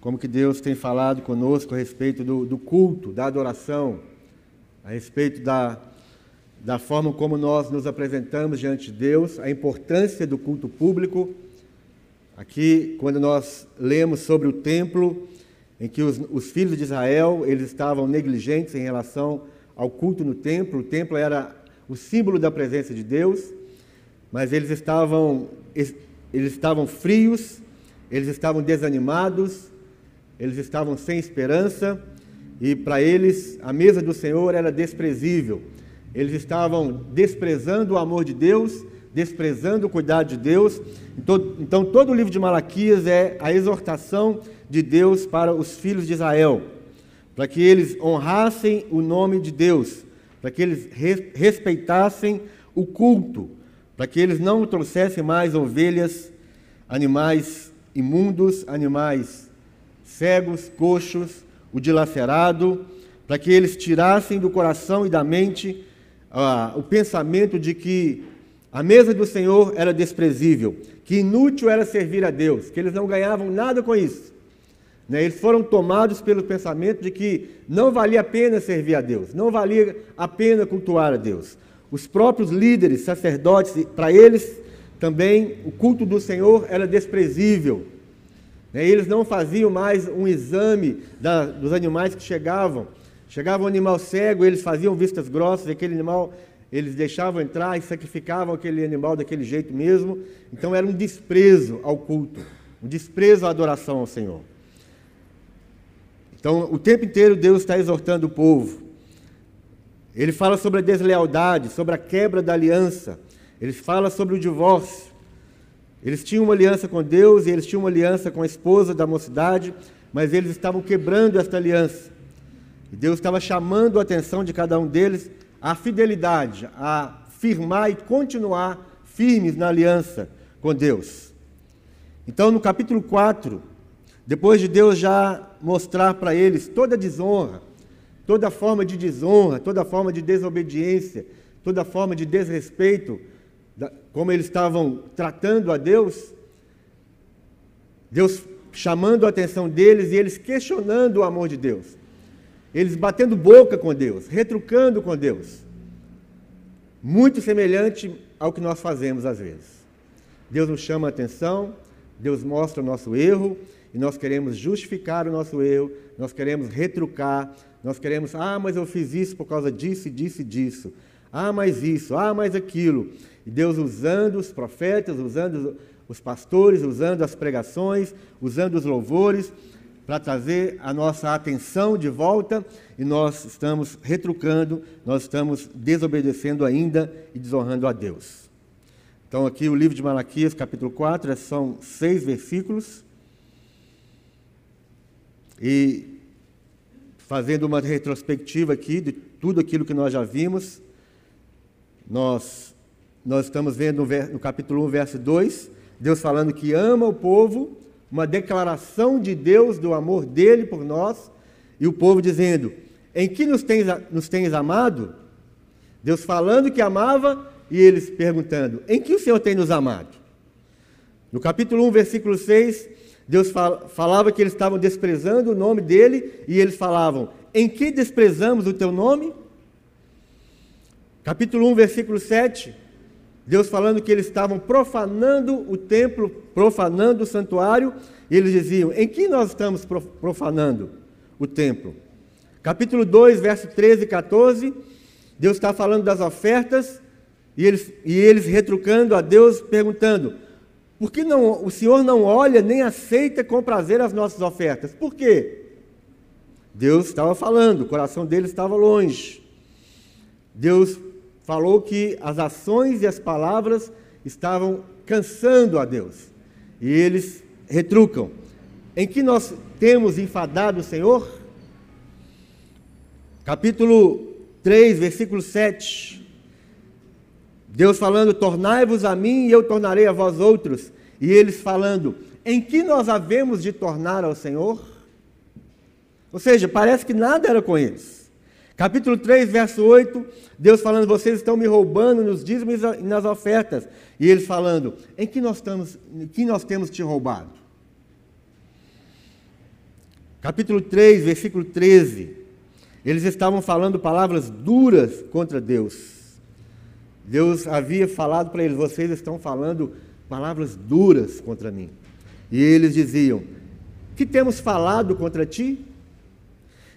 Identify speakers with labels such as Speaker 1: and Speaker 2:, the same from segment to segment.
Speaker 1: como que Deus tem falado conosco a respeito do, do culto, da adoração, a respeito da, da forma como nós nos apresentamos diante de Deus, a importância do culto público. Aqui, quando nós lemos sobre o templo, em que os, os, filhos de Israel eles estavam negligentes em relação ao culto no templo, o templo era o símbolo da presença de Deus, mas eles estavam, eles estavam frios, eles estavam desanimados, eles estavam sem esperança e para eles a mesa do Senhor era desprezível. Eles estavam desprezando o amor de Deus, desprezando o cuidado de Deus. Então, então todo o livro de Malaquias é a exortação de Deus para os filhos de Israel, para que eles honrassem o nome de Deus, para que eles respeitassem o culto, para que eles não trouxessem mais ovelhas, animais imundos, animais cegos, coxos, o dilacerado, para que eles tirassem do coração e da mente ah, o pensamento de que a mesa do Senhor era desprezível, que inútil era servir a Deus, que eles não ganhavam nada com isso. Né? Eles foram tomados pelo pensamento de que não valia a pena servir a Deus, não valia a pena cultuar a Deus. Os próprios líderes, sacerdotes, para eles também o culto do Senhor era desprezível. Né? Eles não faziam mais um exame da, dos animais que chegavam. Chegava um animal cego, eles faziam vistas grossas, aquele animal eles deixavam entrar e sacrificavam aquele animal daquele jeito mesmo. Então era um desprezo ao culto, um desprezo à adoração ao Senhor. Então, o tempo inteiro Deus está exortando o povo. Ele fala sobre a deslealdade, sobre a quebra da aliança. Ele fala sobre o divórcio. Eles tinham uma aliança com Deus e eles tinham uma aliança com a esposa da mocidade, mas eles estavam quebrando esta aliança. E Deus estava chamando a atenção de cada um deles à fidelidade, a firmar e continuar firmes na aliança com Deus. Então, no capítulo 4, depois de Deus já mostrar para eles toda desonra, toda forma de desonra, toda forma de desobediência, toda forma de desrespeito como eles estavam tratando a Deus, Deus chamando a atenção deles e eles questionando o amor de Deus. Eles batendo boca com Deus, retrucando com Deus. Muito semelhante ao que nós fazemos às vezes. Deus nos chama a atenção, Deus mostra o nosso erro e nós queremos justificar o nosso erro, nós queremos retrucar, nós queremos, ah, mas eu fiz isso por causa disso disso e disso. Ah, mais isso, ah, mais aquilo. E Deus usando os profetas, usando os pastores, usando as pregações, usando os louvores, para trazer a nossa atenção de volta, e nós estamos retrucando, nós estamos desobedecendo ainda e desonrando a Deus. Então, aqui o livro de Malaquias, capítulo 4, são seis versículos. E fazendo uma retrospectiva aqui de tudo aquilo que nós já vimos, nós, nós estamos vendo no, capítulo 1, verso 2, Deus falando que ama o povo, uma declaração de Deus do amor dele por nós, e o povo dizendo: Em que nos tens, nos tens amado? Deus falando que amava e eles perguntando: Em que o Senhor tem nos amado? No capítulo 1, versículo 6, Deus falava que eles estavam desprezando o nome dele e eles falavam: Em que desprezamos o teu nome? Capítulo 1, versículo 7, Deus falando que eles estavam profanando o templo, profanando o santuário, e eles diziam: Em que nós estamos profanando o templo? Capítulo 2, verso 13 e 14, Deus está falando das ofertas, e eles, e eles retrucando a Deus, perguntando: Por que não, o Senhor não olha nem aceita com prazer as nossas ofertas? Por quê? Deus estava falando, o coração deles estava longe. Deus falou que as ações e as palavras estavam cansando a Deus. E eles retrucam. Em que nós temos enfadado o Senhor? Capítulo 3, versículo 7. Deus falando: Tornai-vos a mim e eu tornarei a vós outros. E eles falando: Em que nós havemos de tornar ao Senhor? Ou seja, parece que nada era com eles. Capítulo 3, verso 8, Deus falando, vocês estão me roubando nos dízimos e nas ofertas. E eles falando, em que nós, estamos, em que nós temos te roubado? capítulo 3, versículo 13. Eles estavam falando palavras duras contra Deus. Deus havia falado para eles: vocês estão falando palavras duras contra mim. E eles diziam: que temos falado contra ti?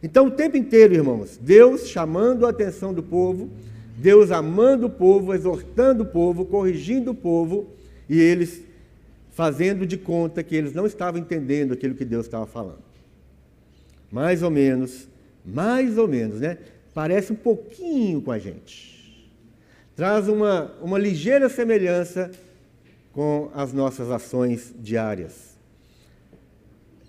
Speaker 1: Então, o tempo inteiro, irmãos, Deus chamando a atenção do povo, Deus amando o povo, exortando o povo, corrigindo o povo, e eles fazendo de conta que eles não estavam entendendo aquilo que Deus estava falando. Mais ou menos, mais ou menos, né? Parece um pouquinho com a gente. Traz uma, uma ligeira semelhança com as nossas ações diárias.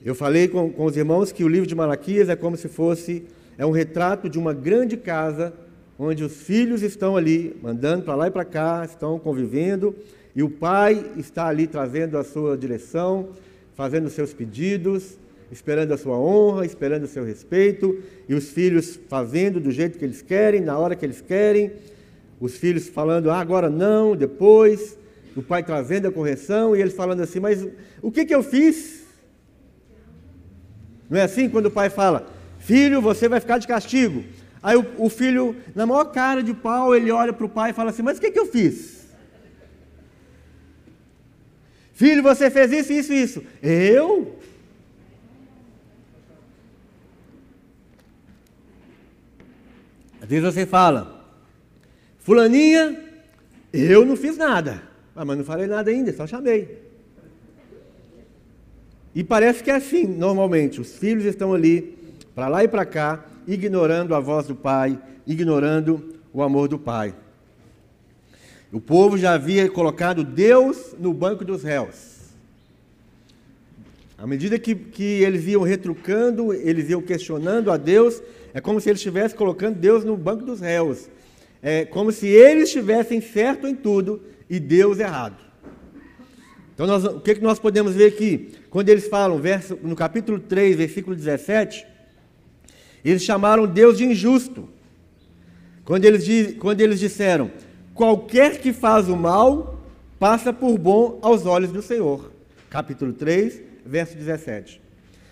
Speaker 1: Eu falei com, com os irmãos que o livro de Malaquias é como se fosse é um retrato de uma grande casa onde os filhos estão ali, mandando para lá e para cá, estão convivendo, e o pai está ali trazendo a sua direção, fazendo os seus pedidos, esperando a sua honra, esperando o seu respeito, e os filhos fazendo do jeito que eles querem, na hora que eles querem, os filhos falando, ah, agora não, depois, o pai trazendo a correção, e eles falando assim, mas o que, que eu fiz? Não é assim quando o pai fala, filho, você vai ficar de castigo. Aí o, o filho, na maior cara de pau, ele olha para o pai e fala assim: Mas o que, que eu fiz? Filho, você fez isso, isso, isso. Eu? Às vezes você fala, Fulaninha, eu não fiz nada. Ah, mas não falei nada ainda, só chamei. E parece que é assim, normalmente. Os filhos estão ali, para lá e para cá, ignorando a voz do pai, ignorando o amor do pai. O povo já havia colocado Deus no banco dos réus. À medida que, que eles iam retrucando, eles iam questionando a Deus, é como se eles estivessem colocando Deus no banco dos réus. É como se eles estivessem certo em tudo e Deus errado. Então, nós, o que, que nós podemos ver aqui? Quando eles falam, verso, no capítulo 3, versículo 17, eles chamaram Deus de injusto. Quando eles, quando eles disseram: qualquer que faz o mal passa por bom aos olhos do Senhor. Capítulo 3, verso 17.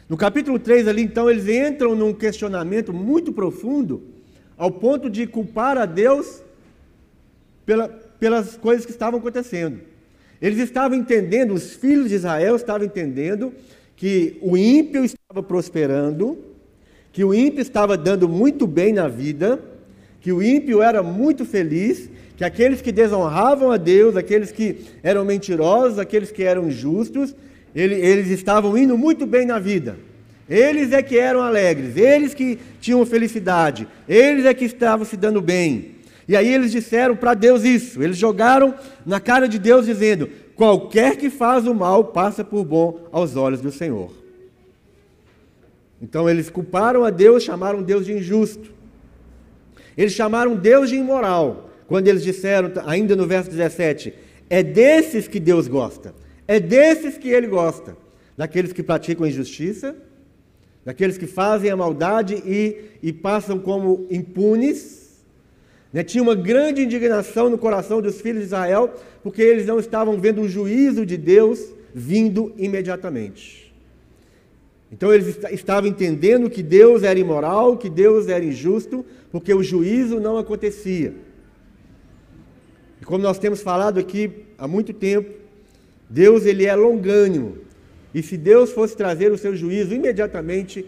Speaker 1: No capítulo 3, ali, então, eles entram num questionamento muito profundo, ao ponto de culpar a Deus pela, pelas coisas que estavam acontecendo. Eles estavam entendendo, os filhos de Israel estavam entendendo que o ímpio estava prosperando, que o ímpio estava dando muito bem na vida, que o ímpio era muito feliz, que aqueles que desonravam a Deus, aqueles que eram mentirosos, aqueles que eram justos, eles estavam indo muito bem na vida. Eles é que eram alegres, eles que tinham felicidade, eles é que estavam se dando bem. E aí eles disseram para Deus isso, eles jogaram na cara de Deus dizendo: qualquer que faz o mal passa por bom aos olhos do Senhor. Então eles culparam a Deus, chamaram Deus de injusto. Eles chamaram Deus de imoral, quando eles disseram, ainda no verso 17, é desses que Deus gosta, é desses que ele gosta, daqueles que praticam injustiça, daqueles que fazem a maldade e, e passam como impunes né? Tinha uma grande indignação no coração dos filhos de Israel, porque eles não estavam vendo o juízo de Deus vindo imediatamente. Então eles estavam entendendo que Deus era imoral, que Deus era injusto, porque o juízo não acontecia. E como nós temos falado aqui há muito tempo, Deus ele é longânimo. E se Deus fosse trazer o seu juízo imediatamente,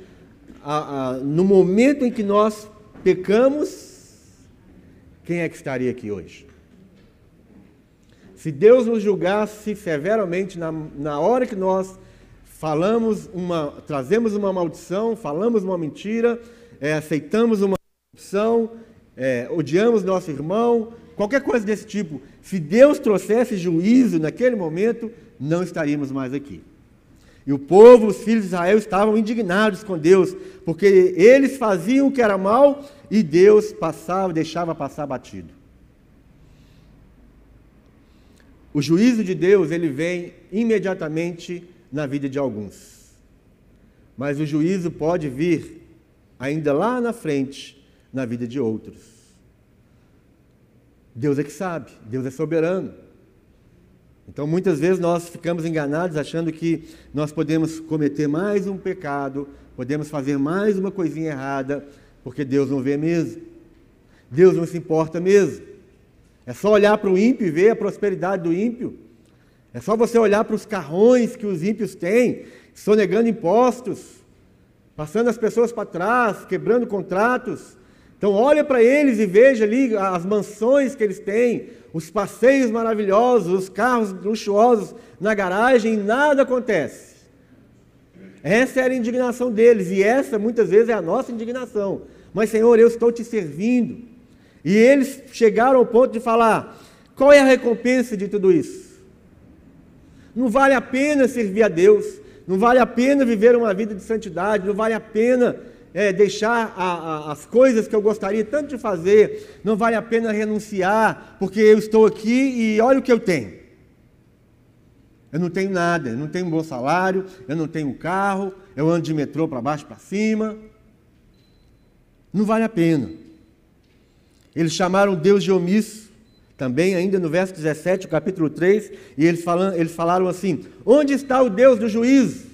Speaker 1: a, a, no momento em que nós pecamos, quem é que estaria aqui hoje? Se Deus nos julgasse severamente na, na hora que nós falamos uma, trazemos uma maldição, falamos uma mentira, é, aceitamos uma corrupção, é, odiamos nosso irmão, qualquer coisa desse tipo, se Deus trouxesse juízo naquele momento, não estaríamos mais aqui. E o povo, os filhos de Israel, estavam indignados com Deus, porque eles faziam o que era mal e Deus passava, deixava passar batido. O juízo de Deus, ele vem imediatamente na vida de alguns. Mas o juízo pode vir ainda lá na frente na vida de outros. Deus é que sabe, Deus é soberano. Então, muitas vezes nós ficamos enganados achando que nós podemos cometer mais um pecado, podemos fazer mais uma coisinha errada, porque Deus não vê mesmo. Deus não se importa mesmo. É só olhar para o ímpio e ver a prosperidade do ímpio. É só você olhar para os carrões que os ímpios têm, sonegando impostos, passando as pessoas para trás, quebrando contratos. Então olha para eles e veja ali as mansões que eles têm, os passeios maravilhosos, os carros luxuosos na garagem e nada acontece. Essa era a indignação deles e essa muitas vezes é a nossa indignação. Mas Senhor, eu estou te servindo. E eles chegaram ao ponto de falar: qual é a recompensa de tudo isso? Não vale a pena servir a Deus, não vale a pena viver uma vida de santidade, não vale a pena é, deixar a, a, as coisas que eu gostaria tanto de fazer, não vale a pena renunciar, porque eu estou aqui e olha o que eu tenho. Eu não tenho nada, eu não tenho um bom salário, eu não tenho um carro, eu ando de metrô para baixo para cima. Não vale a pena. Eles chamaram Deus de omisso também, ainda no verso 17, capítulo 3, e eles, falam, eles falaram assim: Onde está o Deus do juízo?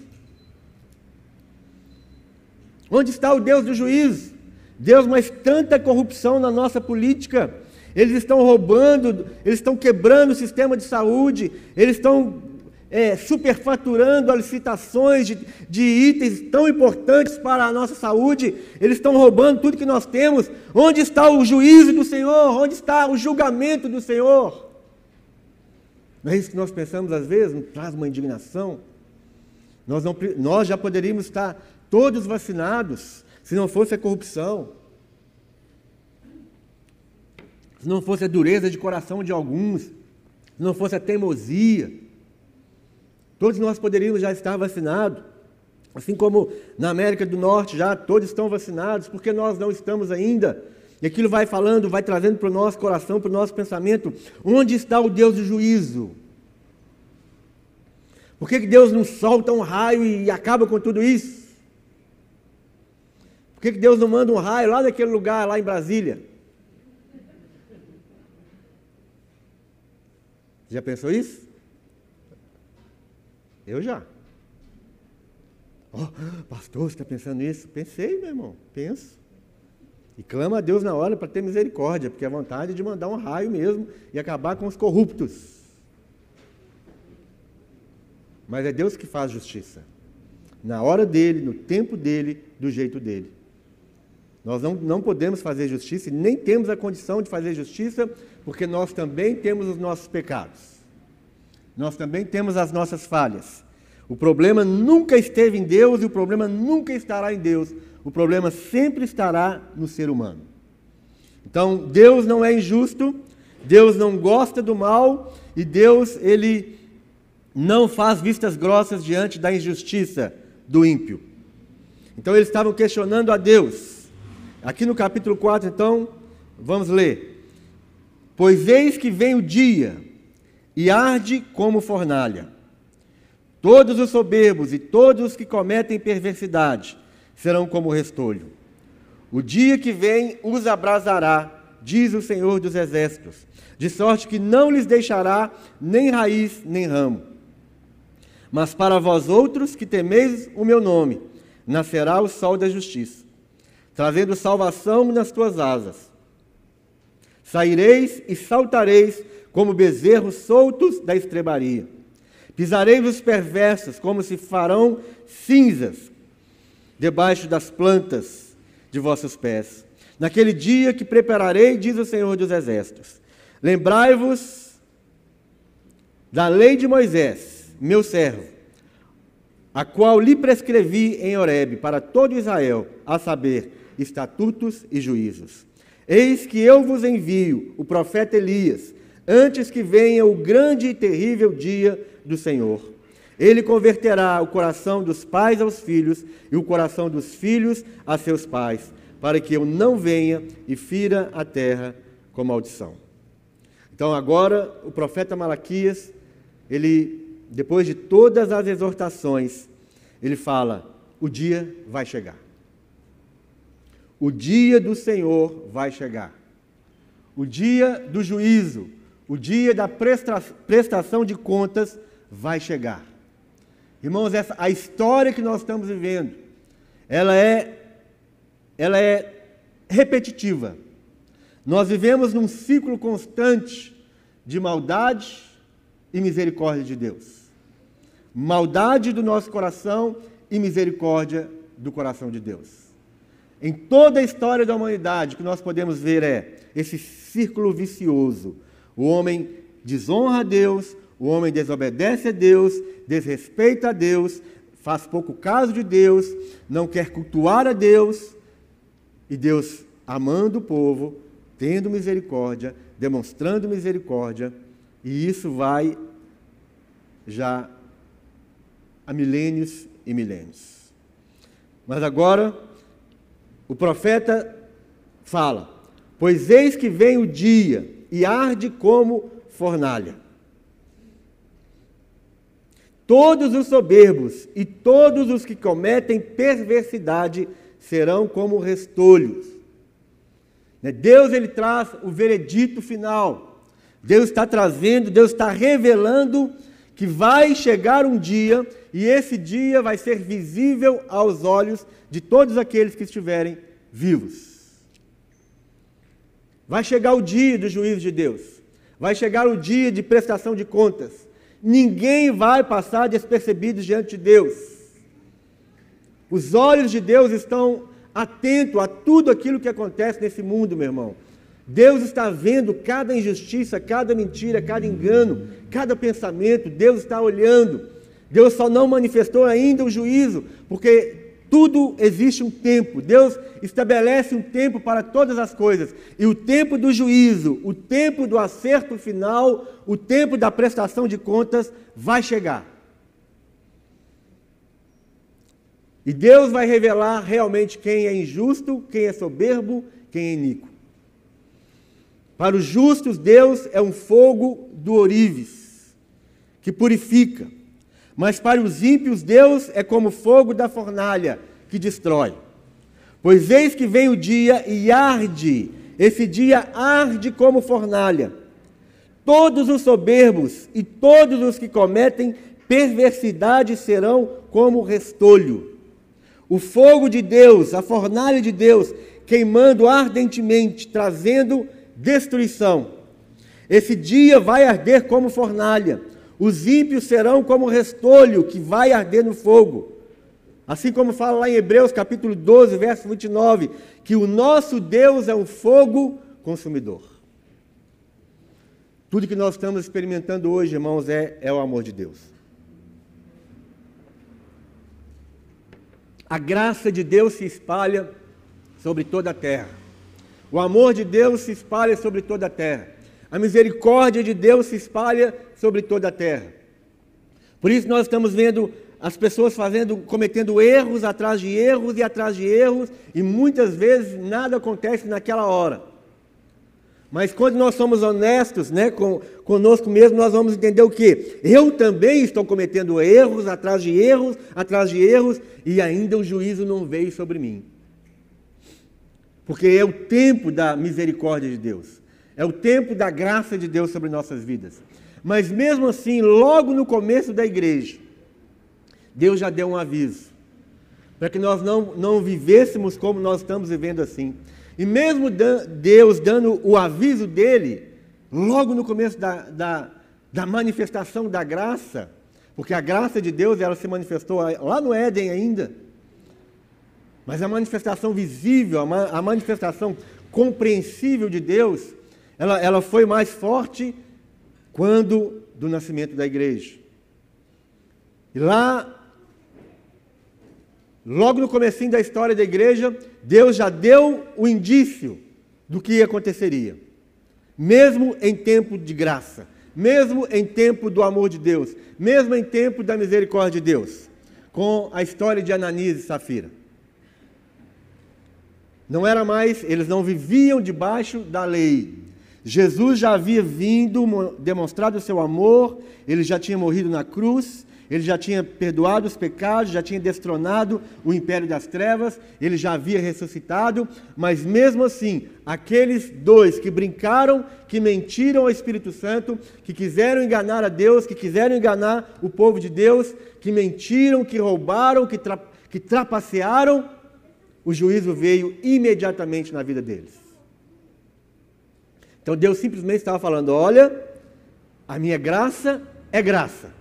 Speaker 1: Onde está o Deus do juízo? Deus, mas tanta corrupção na nossa política. Eles estão roubando, eles estão quebrando o sistema de saúde, eles estão é, superfaturando licitações de, de itens tão importantes para a nossa saúde, eles estão roubando tudo que nós temos. Onde está o juízo do Senhor? Onde está o julgamento do Senhor? Não é isso que nós pensamos às vezes? Não traz uma indignação? Nós, não, nós já poderíamos estar todos vacinados se não fosse a corrupção, se não fosse a dureza de coração de alguns, se não fosse a teimosia. Todos nós poderíamos já estar vacinados. Assim como na América do Norte já todos estão vacinados, porque nós não estamos ainda. E aquilo vai falando, vai trazendo para o nosso coração, para o nosso pensamento, onde está o Deus do juízo? Por que, que Deus não solta um raio e acaba com tudo isso? Por que, que Deus não manda um raio lá naquele lugar, lá em Brasília? Já pensou isso? Eu já. Oh, pastor, você está pensando nisso? Pensei, meu irmão, penso. E clama a Deus na hora para ter misericórdia, porque é vontade de mandar um raio mesmo e acabar com os corruptos. Mas é Deus que faz justiça. Na hora dele, no tempo dele, do jeito dele. Nós não, não podemos fazer justiça e nem temos a condição de fazer justiça, porque nós também temos os nossos pecados. Nós também temos as nossas falhas. O problema nunca esteve em Deus e o problema nunca estará em Deus. O problema sempre estará no ser humano. Então, Deus não é injusto, Deus não gosta do mal e Deus, ele não faz vistas grossas diante da injustiça do ímpio. Então, eles estavam questionando a Deus. Aqui no capítulo 4, então, vamos ler. Pois eis que vem o dia e arde como fornalha. Todos os soberbos e todos os que cometem perversidade serão como restolho. O dia que vem os abrasará, diz o Senhor dos Exércitos, de sorte que não lhes deixará nem raiz nem ramo. Mas para vós outros que temeis o meu nome, nascerá o sol da justiça, trazendo salvação nas tuas asas. Saireis e saltareis como bezerros soltos da estrebaria. Pisarei os perversos, como se farão cinzas debaixo das plantas de vossos pés. Naquele dia que prepararei, diz o Senhor dos Exércitos. Lembrai-vos da lei de Moisés, meu servo, a qual lhe prescrevi em Horebe para todo Israel, a saber, estatutos e juízos. Eis que eu vos envio o profeta Elias, antes que venha o grande e terrível dia do Senhor. Ele converterá o coração dos pais aos filhos e o coração dos filhos a seus pais, para que eu não venha e fira a terra com maldição. Então agora o profeta Malaquias, ele depois de todas as exortações, ele fala: o dia vai chegar. O dia do Senhor vai chegar. O dia do juízo, o dia da prestação de contas vai chegar. Irmãos, essa, a história que nós estamos vivendo, ela é, ela é repetitiva. Nós vivemos num ciclo constante de maldade e misericórdia de Deus. Maldade do nosso coração e misericórdia do coração de Deus. Em toda a história da humanidade, o que nós podemos ver é esse círculo vicioso o homem desonra a Deus, o homem desobedece a Deus, desrespeita a Deus, faz pouco caso de Deus, não quer cultuar a Deus, e Deus, amando o povo, tendo misericórdia, demonstrando misericórdia, e isso vai já há milênios e milênios. Mas agora, o profeta fala: Pois eis que vem o dia, e arde como fornalha. Todos os soberbos e todos os que cometem perversidade serão como restolhos. Né, Deus ele traz o veredito final. Deus está trazendo, Deus está revelando que vai chegar um dia e esse dia vai ser visível aos olhos de todos aqueles que estiverem vivos. Vai chegar o dia do juízo de Deus. Vai chegar o dia de prestação de contas. Ninguém vai passar despercebido diante de Deus. Os olhos de Deus estão atentos a tudo aquilo que acontece nesse mundo, meu irmão. Deus está vendo cada injustiça, cada mentira, cada engano, cada pensamento. Deus está olhando. Deus só não manifestou ainda o juízo, porque tudo existe um tempo. Deus estabelece um tempo para todas as coisas. E o tempo do juízo, o tempo do acerto final, o tempo da prestação de contas vai chegar. E Deus vai revelar realmente quem é injusto, quem é soberbo, quem é iníquo. Para os justos, Deus é um fogo do orives, que purifica. Mas para os ímpios, Deus é como fogo da fornalha, que destrói. Pois eis que vem o dia e arde, esse dia arde como fornalha. Todos os soberbos e todos os que cometem perversidade serão como restolho. O fogo de Deus, a fornalha de Deus, queimando ardentemente, trazendo destruição. Esse dia vai arder como fornalha os ímpios serão como restolho que vai arder no fogo. Assim como fala lá em Hebreus capítulo 12, verso 29, que o nosso Deus é um fogo consumidor. Tudo que nós estamos experimentando hoje, irmãos, é, é o amor de Deus. A graça de Deus se espalha sobre toda a terra. O amor de Deus se espalha sobre toda a terra. A misericórdia de Deus se espalha sobre toda a terra. Por isso nós estamos vendo as pessoas fazendo, cometendo erros atrás de erros e atrás de erros, e muitas vezes nada acontece naquela hora. Mas quando nós somos honestos né, com, conosco mesmo, nós vamos entender o que? Eu também estou cometendo erros atrás de erros, atrás de erros, e ainda o juízo não veio sobre mim. Porque é o tempo da misericórdia de Deus, é o tempo da graça de Deus sobre nossas vidas. Mas mesmo assim, logo no começo da igreja, Deus já deu um aviso, para que nós não, não vivêssemos como nós estamos vivendo assim. E mesmo Deus dando o aviso dele, logo no começo da, da, da manifestação da graça, porque a graça de Deus ela se manifestou lá no Éden ainda, mas a manifestação visível, a manifestação compreensível de Deus, ela, ela foi mais forte quando do nascimento da igreja. E lá, logo no comecinho da história da igreja, Deus já deu o indício do que aconteceria. Mesmo em tempo de graça, mesmo em tempo do amor de Deus, mesmo em tempo da misericórdia de Deus, com a história de Ananias e Safira. Não era mais, eles não viviam debaixo da lei, Jesus já havia vindo, demonstrado o seu amor, ele já tinha morrido na cruz, ele já tinha perdoado os pecados, já tinha destronado o império das trevas, ele já havia ressuscitado, mas mesmo assim, aqueles dois que brincaram, que mentiram ao Espírito Santo, que quiseram enganar a Deus, que quiseram enganar o povo de Deus, que mentiram, que roubaram, que, tra que trapacearam, o juízo veio imediatamente na vida deles. Então Deus simplesmente estava falando: olha, a minha graça é graça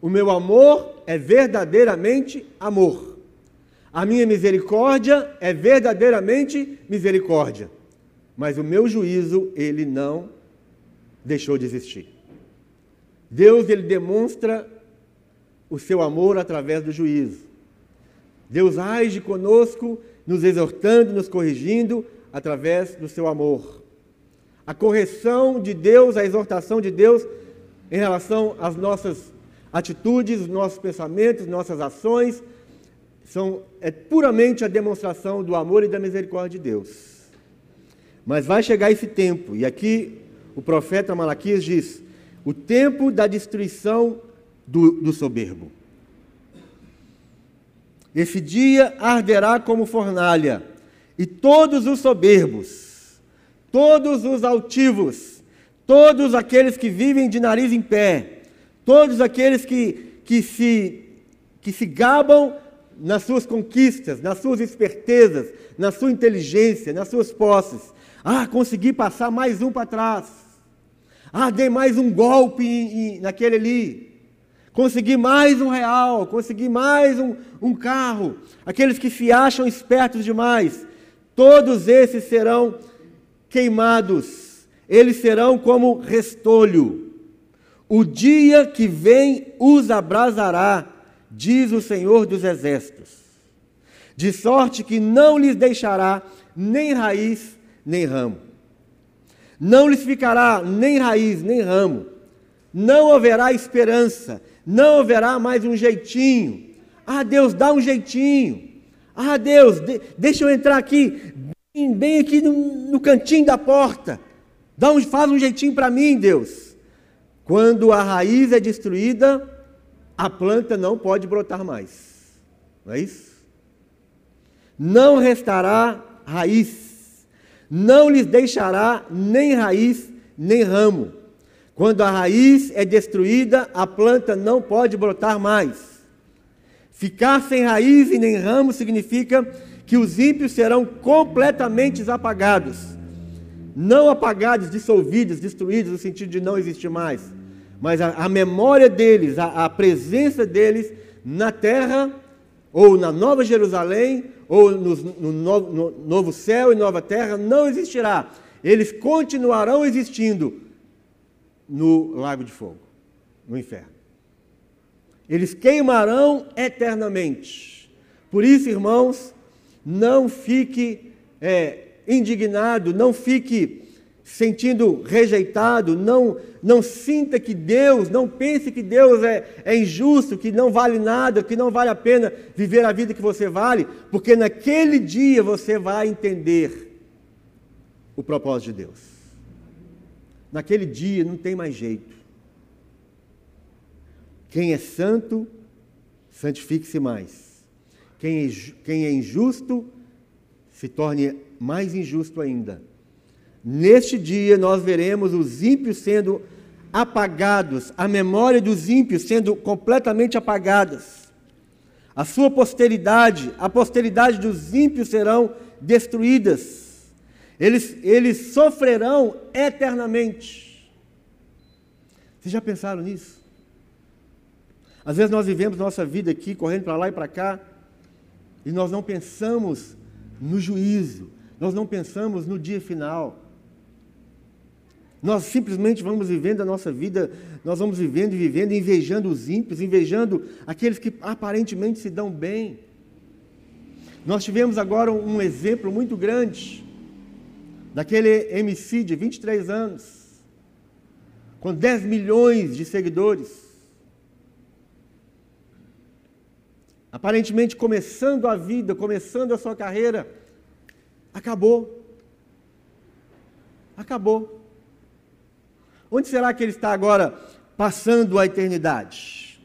Speaker 1: o meu amor é verdadeiramente amor. A minha misericórdia é verdadeiramente misericórdia. Mas o meu juízo, ele não deixou de existir. Deus, ele demonstra o seu amor através do juízo. Deus age conosco, nos exortando, nos corrigindo através do seu amor. A correção de Deus, a exortação de Deus em relação às nossas atitudes, os nossos pensamentos, nossas ações, são é puramente a demonstração do amor e da misericórdia de Deus. Mas vai chegar esse tempo, e aqui o profeta Malaquias diz: o tempo da destruição do, do soberbo. Esse dia arderá como fornalha, e todos os soberbos, todos os altivos, todos aqueles que vivem de nariz em pé, todos aqueles que, que, se, que se gabam nas suas conquistas, nas suas espertezas, na sua inteligência, nas suas posses. Ah, consegui passar mais um para trás. Ah, dei mais um golpe em, em, naquele ali. Consegui mais um real, consegui mais um, um carro. Aqueles que se acham espertos demais, todos esses serão queimados. Eles serão como restolho. O dia que vem os abrasará, diz o Senhor dos Exércitos, de sorte que não lhes deixará nem raiz nem ramo. Não lhes ficará nem raiz nem ramo. Não haverá esperança, não haverá mais um jeitinho. Ah, Deus, dá um jeitinho. Ah, Deus, de, deixa eu entrar aqui, bem, aqui no, no, cantinho da porta. Dá um, faz um jeitinho para mim, Deus. Quando a raiz é destruída, a planta não pode brotar mais. Não é isso? Não restará raiz, não lhes deixará nem raiz, nem ramo. Quando a raiz é destruída, a planta não pode brotar mais. Ficar sem raiz e nem ramo significa que os ímpios serão completamente apagados. Não apagados, dissolvidos, destruídos, no sentido de não existir mais mas a, a memória deles, a, a, presença deles na terra, ou na Nova Jerusalém, ou no, no, no novo céu e nova terra, não existirá. Eles continuarão existindo no lago de fogo, no inferno. Eles queimarão eternamente. Por isso, irmãos, não fique é, indignado, não fique sentindo rejeitado, não, não sinta que Deus, não pense que Deus é, é injusto, que não vale nada, que não vale a pena viver a vida que você vale, porque naquele dia você vai entender o propósito de Deus. Naquele dia não tem mais jeito. Quem é santo, santifique-se mais. Quem é, quem é injusto, se torne mais injusto ainda Neste dia nós veremos os ímpios sendo apagados, a memória dos ímpios sendo completamente apagadas. A sua posteridade, a posteridade dos ímpios serão destruídas. Eles, eles sofrerão eternamente. Vocês já pensaram nisso? Às vezes nós vivemos nossa vida aqui, correndo para lá e para cá, e nós não pensamos no juízo, nós não pensamos no dia final. Nós simplesmente vamos vivendo a nossa vida, nós vamos vivendo e vivendo, invejando os ímpios, invejando aqueles que aparentemente se dão bem. Nós tivemos agora um exemplo muito grande daquele MC de 23 anos, com 10 milhões de seguidores. aparentemente começando a vida, começando a sua carreira, acabou. Acabou. Onde será que ele está agora passando a eternidade?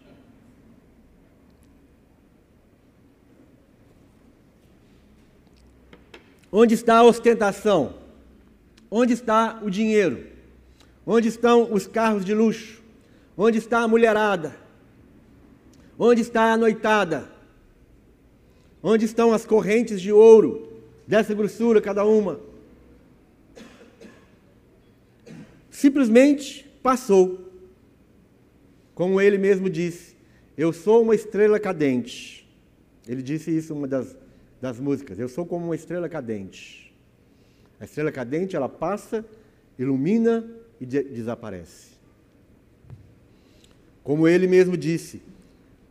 Speaker 1: Onde está a ostentação? Onde está o dinheiro? Onde estão os carros de luxo? Onde está a mulherada? Onde está a noitada? Onde estão as correntes de ouro, dessa grossura cada uma? Simplesmente passou. Como ele mesmo disse, eu sou uma estrela cadente. Ele disse isso em uma das, das músicas. Eu sou como uma estrela cadente. A estrela cadente, ela passa, ilumina e de desaparece. Como ele mesmo disse,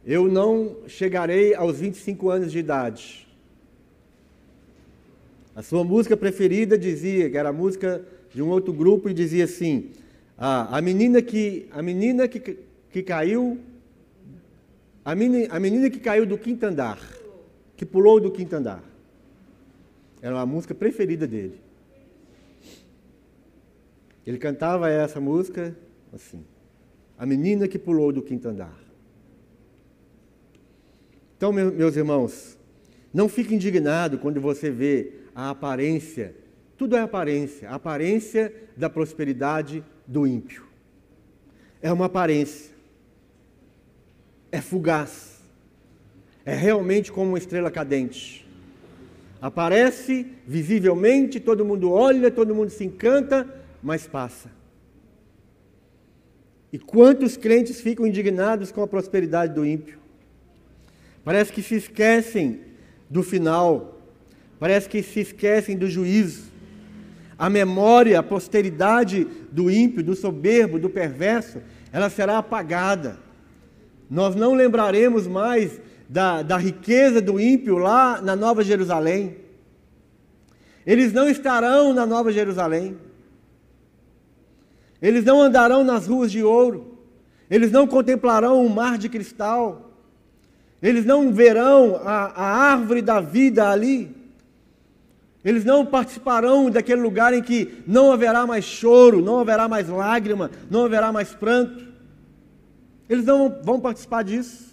Speaker 1: eu não chegarei aos 25 anos de idade. A sua música preferida dizia, que era a música de um outro grupo, e dizia assim: ah, a menina que a menina que, que caiu a menina, a menina que caiu do quinto andar, que pulou do quinto andar. Era a música preferida dele. Ele cantava essa música assim: A menina que pulou do quinto andar. Então, meus irmãos, não fique indignado quando você vê a aparência, tudo é aparência, a aparência da prosperidade do ímpio. É uma aparência, é fugaz, é realmente como uma estrela cadente. Aparece visivelmente, todo mundo olha, todo mundo se encanta, mas passa. E quantos crentes ficam indignados com a prosperidade do ímpio? Parece que se esquecem do final, parece que se esquecem do juízo. A memória, a posteridade do ímpio, do soberbo, do perverso, ela será apagada. Nós não lembraremos mais da, da riqueza do ímpio lá na Nova Jerusalém. Eles não estarão na Nova Jerusalém. Eles não andarão nas ruas de ouro. Eles não contemplarão um mar de cristal. Eles não verão a, a árvore da vida ali. Eles não participarão daquele lugar em que não haverá mais choro, não haverá mais lágrima, não haverá mais pranto. Eles não vão participar disso.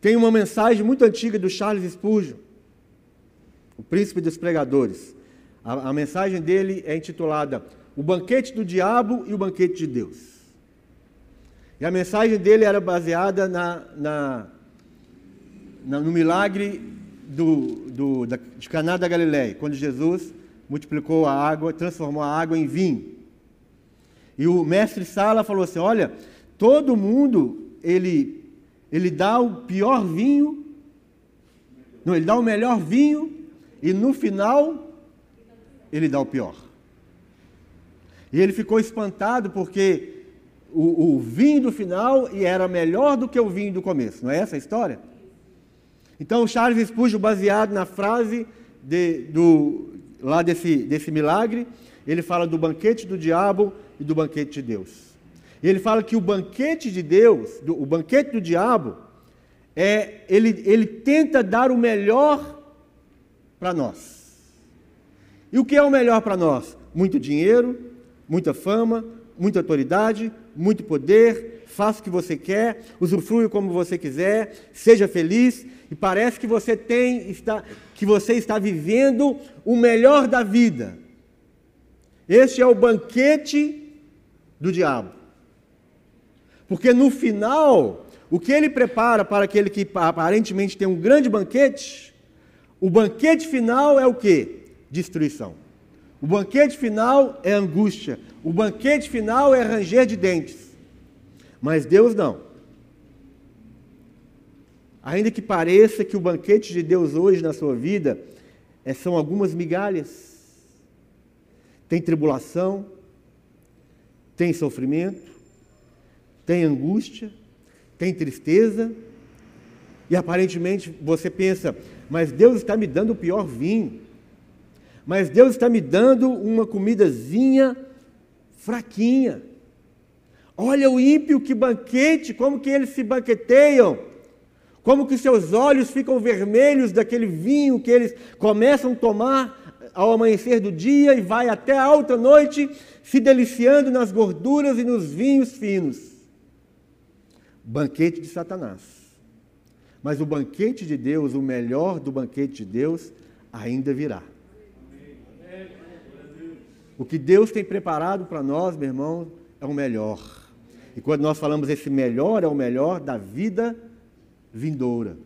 Speaker 1: Tem uma mensagem muito antiga do Charles Spurgeon, o príncipe dos pregadores. A, a mensagem dele é intitulada O Banquete do Diabo e o Banquete de Deus. E a mensagem dele era baseada na, na, na no milagre do, do, da, de Caná da Galileia, quando Jesus multiplicou a água, transformou a água em vinho. E o mestre Sala falou assim: olha, todo mundo ele, ele dá o pior vinho, não, ele dá o melhor vinho e no final ele dá o pior. E ele ficou espantado porque o, o vinho do final e era melhor do que o vinho do começo. Não é essa a história? Então, Charles Spurgeon, baseado na frase de, do, lá desse, desse milagre, ele fala do banquete do diabo e do banquete de Deus. E ele fala que o banquete de Deus, do, o banquete do diabo, é ele, ele tenta dar o melhor para nós. E o que é o melhor para nós? Muito dinheiro, muita fama, muita autoridade, muito poder, faça o que você quer, usufrua como você quiser, seja feliz e parece que você tem está que você está vivendo o melhor da vida. Este é o banquete do diabo. Porque no final, o que ele prepara para aquele que aparentemente tem um grande banquete, o banquete final é o que? Destruição. O banquete final é angústia. O banquete final é ranger de dentes. Mas Deus não. Ainda que pareça que o banquete de Deus hoje na sua vida é, são algumas migalhas. Tem tribulação, tem sofrimento, tem angústia, tem tristeza, e aparentemente você pensa, mas Deus está me dando o pior vinho mas Deus está me dando uma comidazinha fraquinha. Olha o ímpio que banquete, como que eles se banqueteiam, como que seus olhos ficam vermelhos daquele vinho que eles começam a tomar ao amanhecer do dia e vai até a alta noite se deliciando nas gorduras e nos vinhos finos. Banquete de Satanás. Mas o banquete de Deus, o melhor do banquete de Deus, ainda virá. O que Deus tem preparado para nós, meu irmão, é o melhor. E quando nós falamos esse melhor, é o melhor da vida vindoura.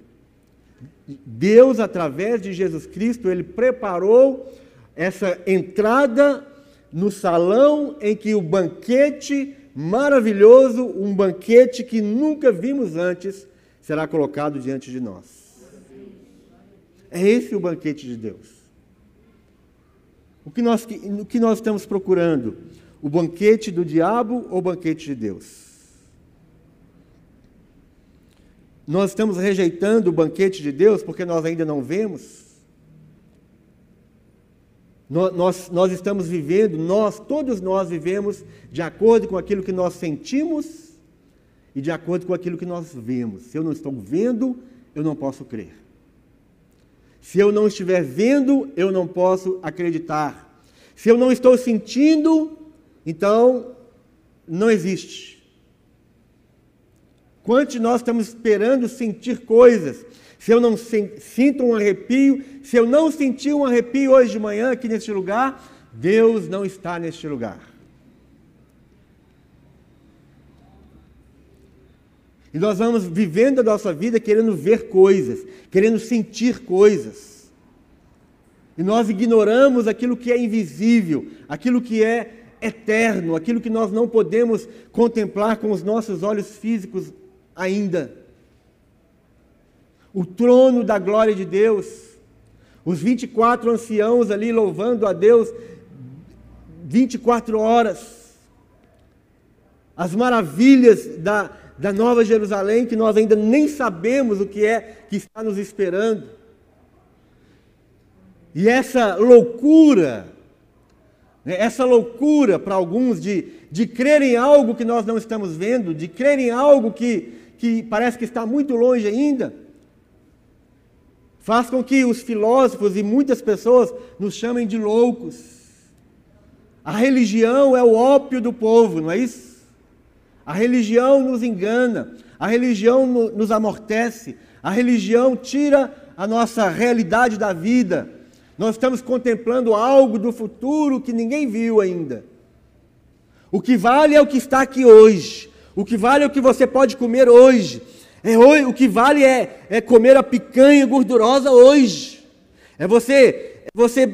Speaker 1: Deus, através de Jesus Cristo, ele preparou essa entrada no salão em que o banquete maravilhoso, um banquete que nunca vimos antes, será colocado diante de nós. É esse o banquete de Deus. O que nós, o que nós estamos procurando? O banquete do diabo ou o banquete de Deus? Nós estamos rejeitando o banquete de Deus porque nós ainda não vemos? Nós, nós, estamos vivendo, nós, todos nós vivemos de acordo com aquilo que nós sentimos e de acordo com aquilo que nós vemos. Se eu não estou vendo, eu não posso crer. Se eu não estiver vendo, eu não posso acreditar. Se eu não estou sentindo, então não existe. Quantos nós estamos esperando sentir coisas? Se eu não sinto um arrepio, se eu não senti um arrepio hoje de manhã aqui neste lugar, Deus não está neste lugar. E nós vamos vivendo a nossa vida querendo ver coisas, querendo sentir coisas. E nós ignoramos aquilo que é invisível, aquilo que é eterno, aquilo que nós não podemos contemplar com os nossos olhos físicos ainda. O trono da glória de Deus, os 24 anciãos ali louvando a Deus 24 horas, as maravilhas da, da Nova Jerusalém, que nós ainda nem sabemos o que é que está nos esperando. E essa loucura, né, essa loucura para alguns de, de crer em algo que nós não estamos vendo, de crer em algo que, que parece que está muito longe ainda, faz com que os filósofos e muitas pessoas nos chamem de loucos. A religião é o ópio do povo, não é isso? A religião nos engana, a religião nos amortece, a religião tira a nossa realidade da vida. Nós estamos contemplando algo do futuro que ninguém viu ainda. O que vale é o que está aqui hoje. O que vale é o que você pode comer hoje. É, o que vale é, é comer a picanha gordurosa hoje. É você, é você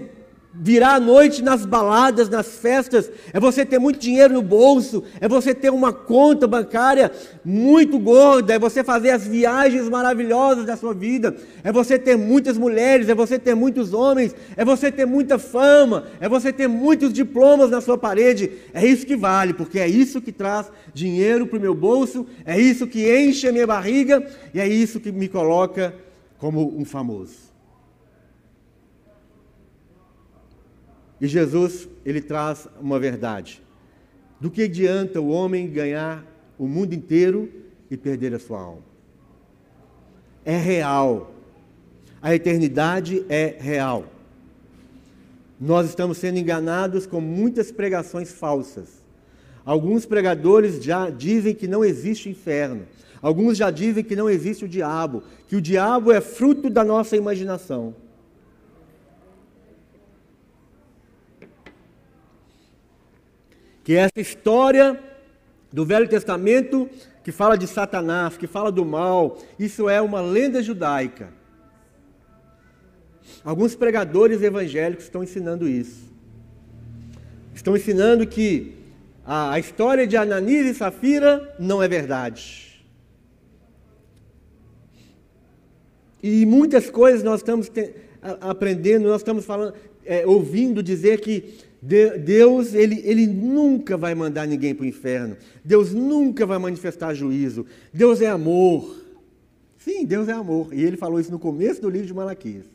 Speaker 1: virar à noite nas baladas, nas festas, é você ter muito dinheiro no bolso, é você ter uma conta bancária muito gorda, é você fazer as viagens maravilhosas da sua vida, é você ter muitas mulheres, é você ter muitos homens, é você ter muita fama, é você ter muitos diplomas na sua parede. É isso que vale, porque é isso que traz dinheiro para o meu bolso, é isso que enche a minha barriga e é isso que me coloca como um famoso. E Jesus, ele traz uma verdade. Do que adianta o homem ganhar o mundo inteiro e perder a sua alma? É real. A eternidade é real. Nós estamos sendo enganados com muitas pregações falsas. Alguns pregadores já dizem que não existe inferno. Alguns já dizem que não existe o diabo, que o diabo é fruto da nossa imaginação. Que é essa história do Velho Testamento que fala de Satanás, que fala do mal, isso é uma lenda judaica. Alguns pregadores evangélicos estão ensinando isso. Estão ensinando que a, história de Ananias e Safira não é verdade. E muitas coisas nós estamos aprendendo, nós estamos falando, é, ouvindo dizer que Deus, ele, ele nunca vai mandar ninguém para o inferno. Deus nunca vai manifestar juízo. Deus é amor. Sim, Deus é amor. E ele falou isso no começo do livro de Malaquias.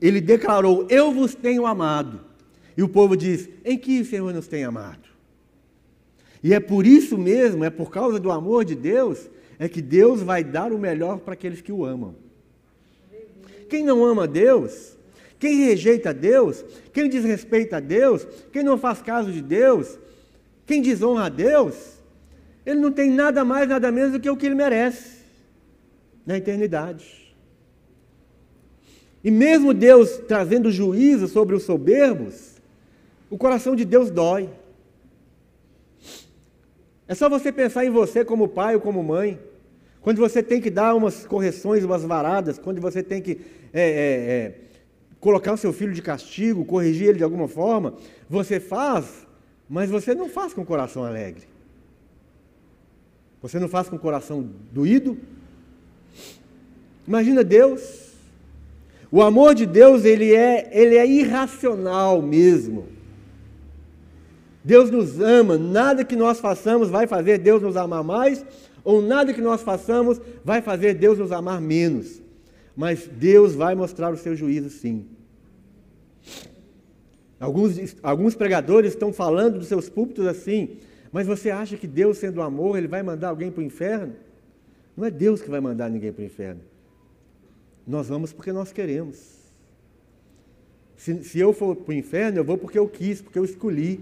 Speaker 1: Ele declarou: Eu vos tenho amado. E o povo diz: Em que o Senhor nos tem amado? E é por isso mesmo, é por causa do amor de Deus, é que Deus vai dar o melhor para aqueles que o amam. Quem não ama Deus, quem rejeita Deus, quem desrespeita a Deus, quem não faz caso de Deus, quem desonra a Deus, ele não tem nada mais, nada menos do que o que ele merece na eternidade. E mesmo Deus trazendo juízo sobre os soberbos, o coração de Deus dói. É só você pensar em você como pai ou como mãe. Quando você tem que dar umas correções, umas varadas, quando você tem que é, é, é, colocar o seu filho de castigo, corrigir ele de alguma forma, você faz, mas você não faz com o coração alegre. Você não faz com o coração doído. Imagina Deus. O amor de Deus, ele é, ele é irracional mesmo. Deus nos ama, nada que nós façamos vai fazer Deus nos amar mais, ou nada que nós façamos vai fazer Deus nos amar menos. Mas Deus vai mostrar o seu juízo sim. Alguns, alguns pregadores estão falando dos seus púlpitos assim, mas você acha que Deus, sendo amor, ele vai mandar alguém para o inferno? Não é Deus que vai mandar ninguém para o inferno. Nós vamos porque nós queremos. Se, se eu for para o inferno, eu vou porque eu quis, porque eu escolhi.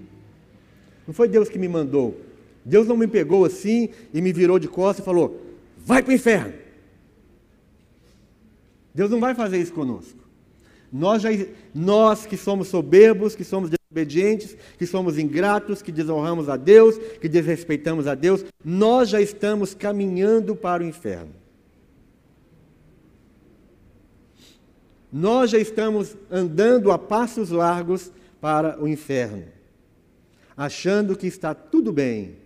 Speaker 1: Não foi Deus que me mandou. Deus não me pegou assim e me virou de costas e falou: vai para o inferno. Deus não vai fazer isso conosco. Nós, já, nós que somos soberbos, que somos desobedientes, que somos ingratos, que desonramos a Deus, que desrespeitamos a Deus, nós já estamos caminhando para o inferno. Nós já estamos andando a passos largos para o inferno achando que está tudo bem.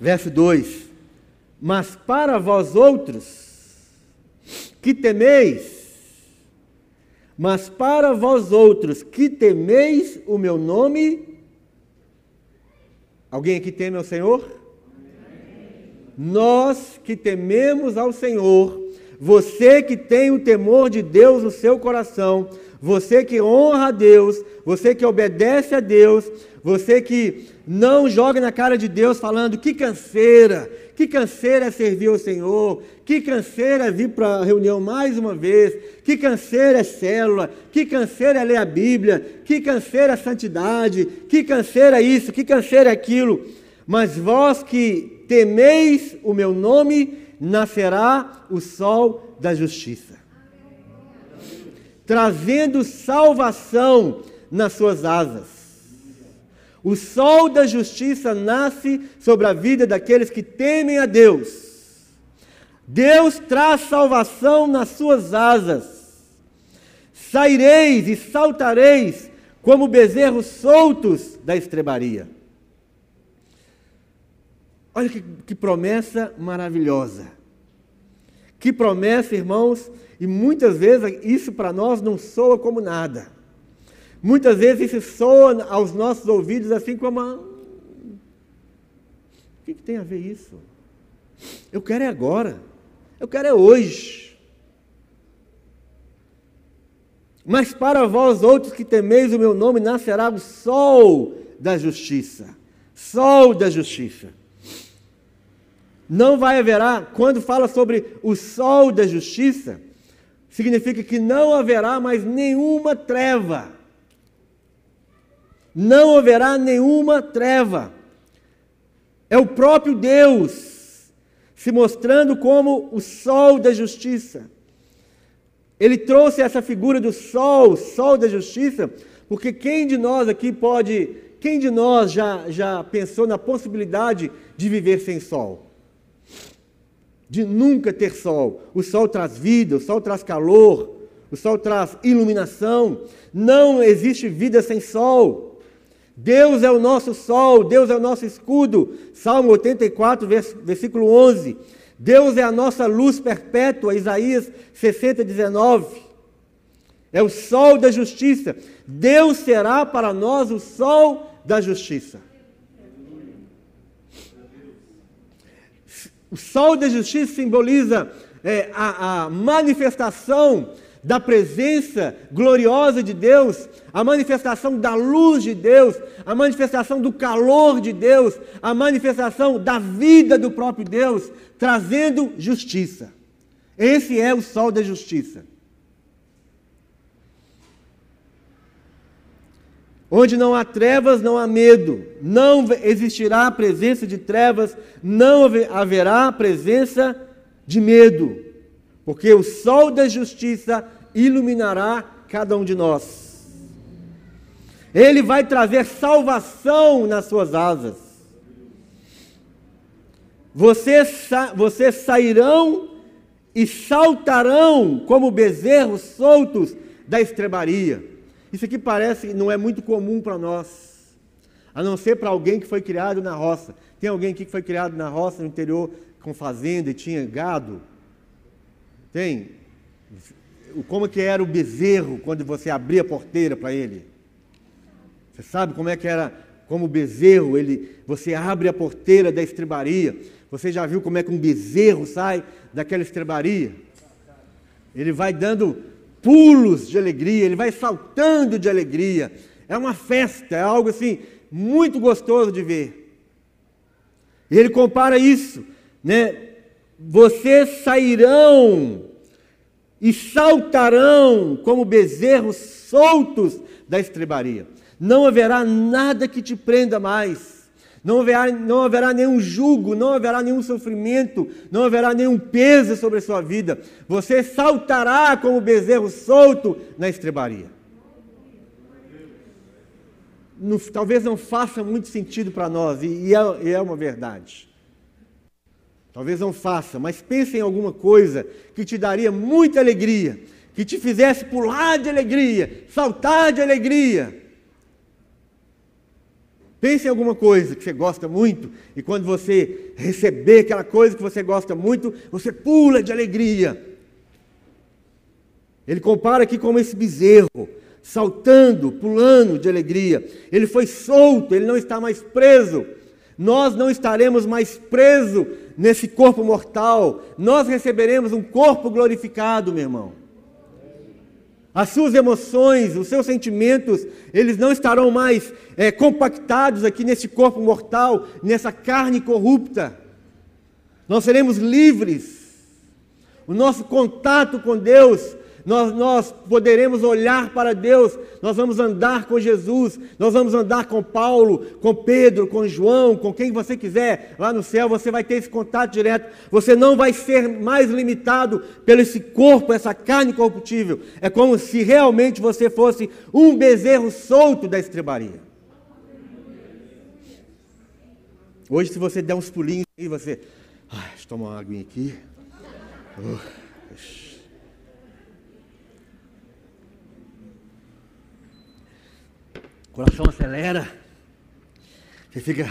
Speaker 1: Verso 2: Mas para vós outros que temeis, mas para vós outros que temeis o meu nome, alguém aqui teme ao Senhor? Nós que tememos ao Senhor, você que tem o temor de Deus no seu coração, você que honra a Deus, você que obedece a Deus, você que não joga na cara de Deus falando que canseira, que canseira é servir ao Senhor, que canseira é vir para a reunião mais uma vez, que canseira é célula, que canseira é ler a Bíblia, que canseira é santidade, que canseira é isso, que canseira é aquilo. Mas vós que temeis o meu nome, nascerá o sol da justiça, trazendo salvação nas suas asas. O sol da justiça nasce sobre a vida daqueles que temem a Deus. Deus traz salvação nas suas asas. Saireis e saltareis como bezerros soltos da estrebaria. Olha que, que promessa maravilhosa. Que promessa, irmãos, e muitas vezes isso para nós não soa como nada. Muitas vezes isso soa aos nossos ouvidos assim como. A... O que, que tem a ver isso? Eu quero é agora. Eu quero é hoje. Mas para vós outros que temeis o meu nome, nascerá o sol da justiça. Sol da justiça. Não vai haverá, quando fala sobre o sol da justiça, significa que não haverá mais nenhuma treva. Não haverá nenhuma treva. É o próprio Deus se mostrando como o sol da justiça. Ele trouxe essa figura do sol, sol da justiça, porque quem de nós aqui pode, quem de nós já, já pensou na possibilidade de viver sem sol? de nunca ter sol. O sol traz vida, o sol traz calor, o sol traz iluminação. Não existe vida sem sol. Deus é o nosso sol, Deus é o nosso escudo. Salmo 84, versículo 11. Deus é a nossa luz perpétua, Isaías 60, 19. É o sol da justiça. Deus será para nós o sol da justiça. O sol da justiça simboliza é, a, a manifestação da presença gloriosa de Deus, a manifestação da luz de Deus, a manifestação do calor de Deus, a manifestação da vida do próprio Deus, trazendo justiça. Esse é o sol da justiça. Onde não há trevas, não há medo. Não existirá presença de trevas, não haverá presença de medo. Porque o sol da justiça iluminará cada um de nós. Ele vai trazer salvação nas suas asas. Vocês, vocês sairão e saltarão como bezerros soltos da estrebaria. Isso aqui parece não é muito comum para nós, a não ser para alguém que foi criado na roça. Tem alguém aqui que foi criado na roça, no interior, com fazenda e tinha gado? Tem? Como que era o bezerro quando você abria a porteira para ele? Você sabe como é que era, como o bezerro, ele, você abre a porteira da estrebaria. Você já viu como é que um bezerro sai daquela estrebaria? Ele vai dando pulos de alegria, ele vai saltando de alegria. É uma festa, é algo assim muito gostoso de ver. E ele compara isso, né? Vocês sairão e saltarão como bezerros soltos da estrebaria. Não haverá nada que te prenda mais. Não haverá, não haverá nenhum jugo, não haverá nenhum sofrimento, não haverá nenhum peso sobre a sua vida. Você saltará como bezerro solto na estrebaria. No, talvez não faça muito sentido para nós, e, e, é, e é uma verdade. Talvez não faça, mas pense em alguma coisa que te daria muita alegria, que te fizesse pular de alegria, saltar de alegria. Pense em alguma coisa que você gosta muito, e quando você receber aquela coisa que você gosta muito, você pula de alegria. Ele compara aqui como esse bezerro, saltando, pulando de alegria. Ele foi solto, ele não está mais preso. Nós não estaremos mais presos nesse corpo mortal. Nós receberemos um corpo glorificado, meu irmão. As suas emoções, os seus sentimentos, eles não estarão mais é, compactados aqui nesse corpo mortal, nessa carne corrupta. Nós seremos livres. O nosso contato com Deus nós, nós poderemos olhar para Deus, nós vamos andar com Jesus, nós vamos andar com Paulo, com Pedro, com João, com quem você quiser, lá no céu você vai ter esse contato direto, você não vai ser mais limitado pelo esse corpo, essa carne corruptível, é como se realmente você fosse um bezerro solto da estrebaria. Hoje, se você der uns pulinhos e você. Ai, deixa eu tomar uma aguinha aqui. Uh, Coração acelera. Você fica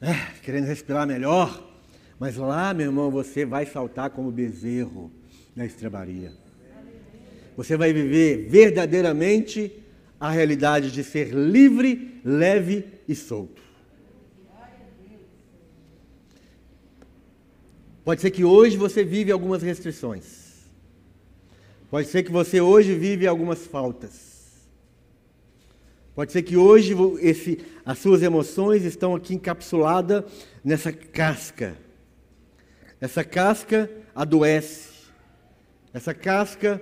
Speaker 1: né, querendo respirar melhor. Mas lá, meu irmão, você vai saltar como bezerro na estrebaria. Você vai viver verdadeiramente a realidade de ser livre, leve e solto. Pode ser que hoje você vive algumas restrições. Pode ser que você hoje vive algumas faltas. Pode ser que hoje esse, as suas emoções estão aqui encapsuladas nessa casca. Essa casca adoece. Essa casca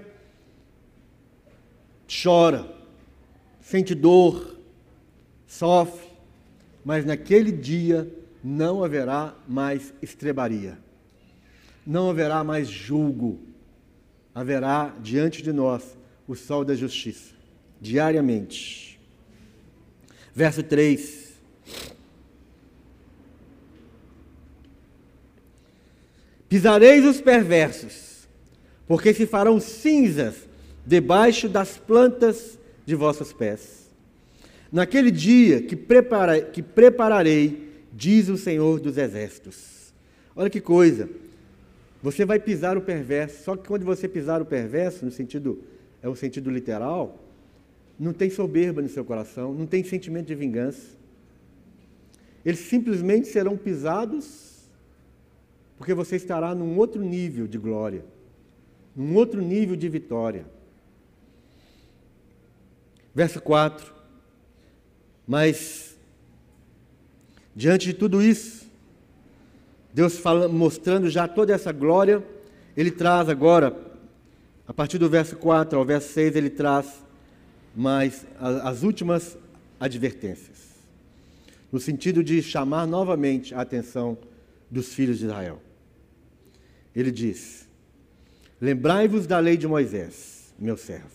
Speaker 1: chora, sente dor, sofre, mas naquele dia não haverá mais estrebaria. Não haverá mais julgo. Haverá diante de nós o sol da justiça, diariamente. Verso 3. Pisareis os perversos, porque se farão cinzas debaixo das plantas de vossos pés. Naquele dia que, prepara, que prepararei, diz o Senhor dos Exércitos. Olha que coisa. Você vai pisar o perverso, só que quando você pisar o perverso, no sentido, é o sentido literal, não tem soberba no seu coração, não tem sentimento de vingança. Eles simplesmente serão pisados, porque você estará num outro nível de glória, num outro nível de vitória. Verso 4. Mas, diante de tudo isso, Deus fala, mostrando já toda essa glória, Ele traz agora, a partir do verso 4 ao verso 6, Ele traz mas as últimas advertências, no sentido de chamar novamente a atenção dos filhos de Israel. Ele diz: Lembrai-vos da lei de Moisés, meu servo,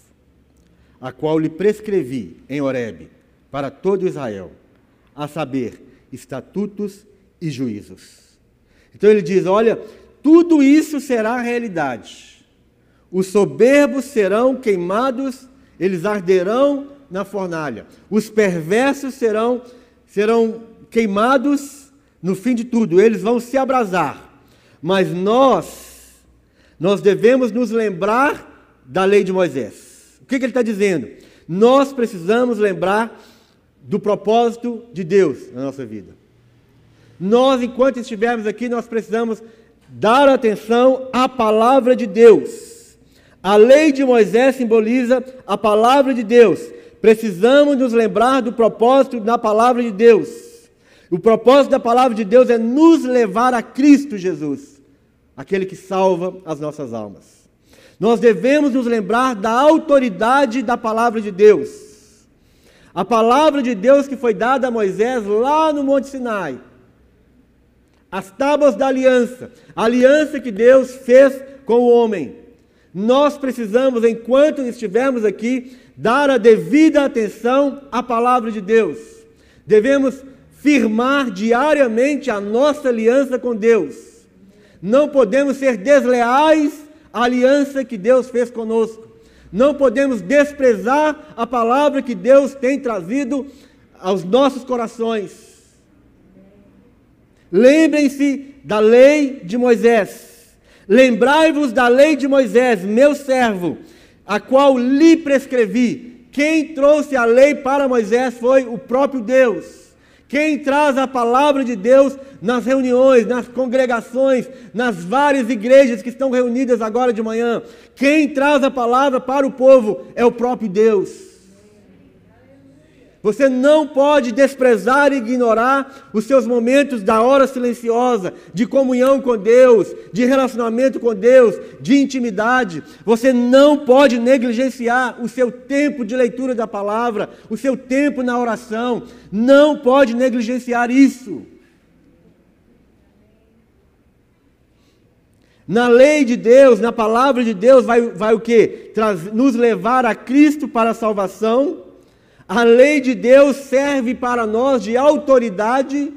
Speaker 1: a qual lhe prescrevi em Horebe para todo Israel, a saber, estatutos e juízos. Então ele diz: Olha, tudo isso será realidade. Os soberbos serão queimados, eles arderão na fornalha. Os perversos serão serão queimados no fim de tudo, eles vão se abrasar. Mas nós, nós devemos nos lembrar da lei de Moisés. O que, que ele está dizendo? Nós precisamos lembrar do propósito de Deus na nossa vida. Nós, enquanto estivermos aqui, nós precisamos dar atenção à palavra de Deus. A lei de Moisés simboliza a palavra de Deus. Precisamos nos lembrar do propósito da palavra de Deus. O propósito da palavra de Deus é nos levar a Cristo Jesus, aquele que salva as nossas almas. Nós devemos nos lembrar da autoridade da palavra de Deus. A palavra de Deus que foi dada a Moisés lá no Monte Sinai as tábuas da aliança, a aliança que Deus fez com o homem. Nós precisamos, enquanto estivermos aqui, dar a devida atenção à palavra de Deus. Devemos firmar diariamente a nossa aliança com Deus. Não podemos ser desleais à aliança que Deus fez conosco. Não podemos desprezar a palavra que Deus tem trazido aos nossos corações. Lembrem-se da lei de Moisés. Lembrai-vos da lei de Moisés, meu servo, a qual lhe prescrevi. Quem trouxe a lei para Moisés foi o próprio Deus. Quem traz a palavra de Deus nas reuniões, nas congregações, nas várias igrejas que estão reunidas agora de manhã, quem traz a palavra para o povo é o próprio Deus. Você não pode desprezar e ignorar os seus momentos da hora silenciosa, de comunhão com Deus, de relacionamento com Deus, de intimidade. Você não pode negligenciar o seu tempo de leitura da palavra, o seu tempo na oração. Não pode negligenciar isso. Na lei de Deus, na palavra de Deus, vai, vai o que? Nos levar a Cristo para a salvação a lei de Deus serve para nós de autoridade.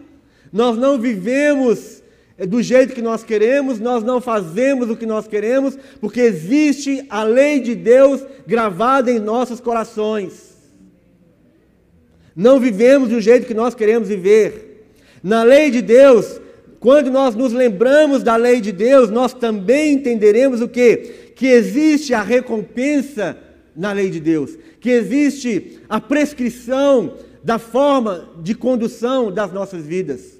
Speaker 1: Nós não vivemos eh, do jeito que nós queremos, nós não fazemos o que nós queremos, porque existe a lei de Deus gravada em nossos corações. Não vivemos do jeito que nós queremos viver. Na lei de Deus, quando nós nos lembramos da lei de Deus, nós também entenderemos o que? Que existe a recompensa na lei de Deus, que existe a prescrição da forma de condução das nossas vidas.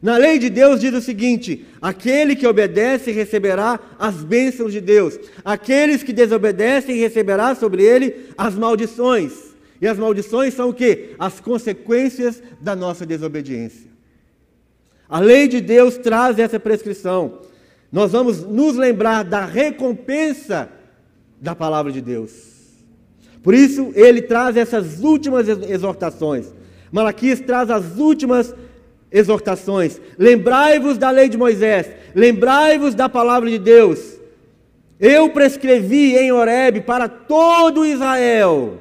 Speaker 1: Na lei de Deus diz o seguinte: aquele que obedece receberá as bênçãos de Deus, aqueles que desobedecem receberá sobre ele as maldições. E as maldições são o que? As consequências da nossa desobediência. A lei de Deus traz essa prescrição. Nós vamos nos lembrar da recompensa da palavra de Deus. Por isso, ele traz essas últimas exortações. Malaquias traz as últimas exortações. Lembrai-vos da lei de Moisés, lembrai-vos da palavra de Deus. Eu prescrevi em Horebe para todo Israel.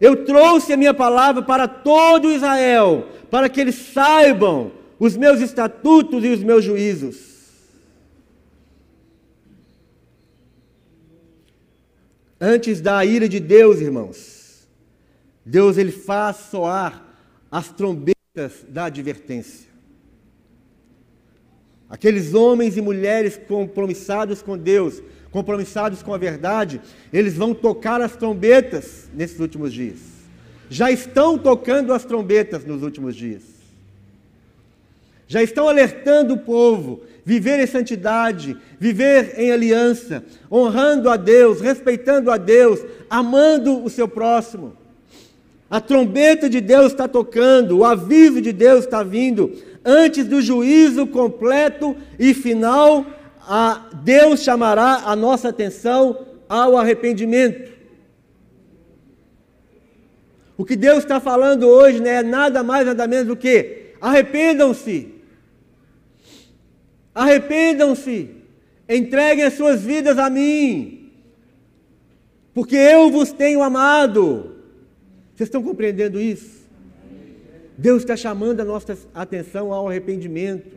Speaker 1: Eu trouxe a minha palavra para todo Israel, para que eles saibam os meus estatutos e os meus juízos. Antes da ira de Deus, irmãos, Deus ele faz soar as trombetas da advertência. Aqueles homens e mulheres compromissados com Deus, compromissados com a verdade, eles vão tocar as trombetas nesses últimos dias. Já estão tocando as trombetas nos últimos dias. Já estão alertando o povo viver em santidade, viver em aliança, honrando a Deus, respeitando a Deus, amando o seu próximo. A trombeta de Deus está tocando, o aviso de Deus está vindo. Antes do juízo completo e final, Deus chamará a nossa atenção ao arrependimento. O que Deus está falando hoje não é nada mais, nada menos do que arrependam-se. Arrependam-se. Entreguem as suas vidas a mim. Porque eu vos tenho amado. Vocês estão compreendendo isso? Deus está chamando a nossa atenção ao arrependimento.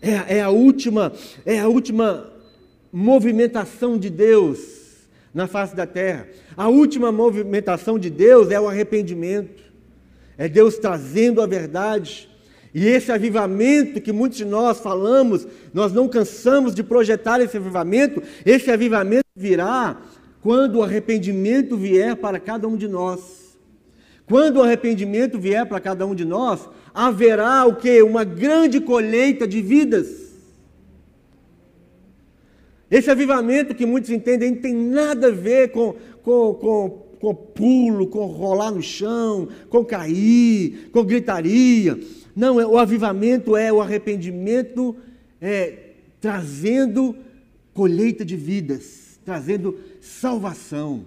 Speaker 1: É, é, a última, é a última movimentação de Deus na face da terra. A última movimentação de Deus é o arrependimento. É Deus trazendo a verdade. E esse avivamento que muitos de nós falamos, nós não cansamos de projetar esse avivamento, esse avivamento virá quando o arrependimento vier para cada um de nós. Quando o arrependimento vier para cada um de nós, haverá o que? Uma grande colheita de vidas. Esse avivamento que muitos entendem não tem nada a ver com, com, com, com pulo, com rolar no chão, com cair, com gritaria. Não, é, o avivamento é o arrependimento é, trazendo colheita de vidas, trazendo salvação.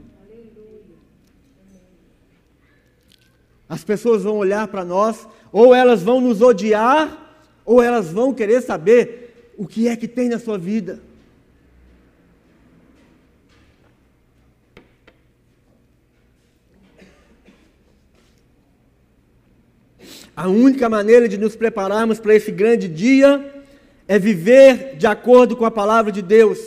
Speaker 1: As pessoas vão olhar para nós, ou elas vão nos odiar, ou elas vão querer saber o que é que tem na sua vida. A única maneira de nos prepararmos para esse grande dia é viver de acordo com a palavra de Deus,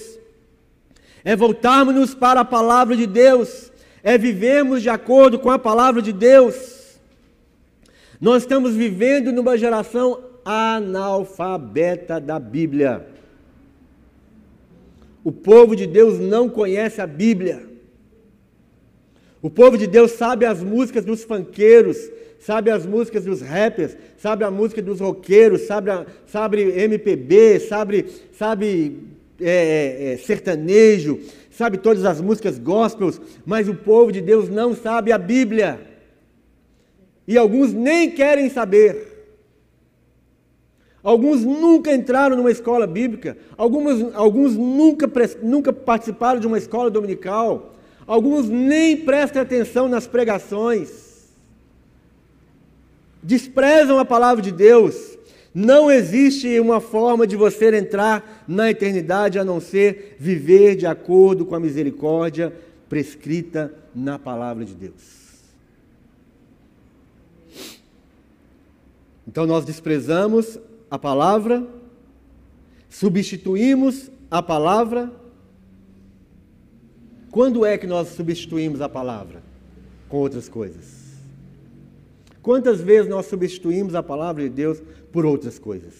Speaker 1: é voltarmos para a palavra de Deus, é vivermos de acordo com a palavra de Deus. Nós estamos vivendo numa geração analfabeta da Bíblia. O povo de Deus não conhece a Bíblia. O povo de Deus sabe as músicas dos fanqueiros, sabe as músicas dos rappers, sabe a música dos roqueiros, sabe, a, sabe MPB, sabe, sabe é, é, é, sertanejo, sabe todas as músicas gospels, mas o povo de Deus não sabe a Bíblia. E alguns nem querem saber. Alguns nunca entraram numa escola bíblica, alguns, alguns nunca, nunca participaram de uma escola dominical, alguns nem prestam atenção nas pregações desprezam a palavra de Deus. Não existe uma forma de você entrar na eternidade a não ser viver de acordo com a misericórdia prescrita na palavra de Deus. Então nós desprezamos a palavra, substituímos a palavra. Quando é que nós substituímos a palavra com outras coisas? Quantas vezes nós substituímos a palavra de Deus por outras coisas?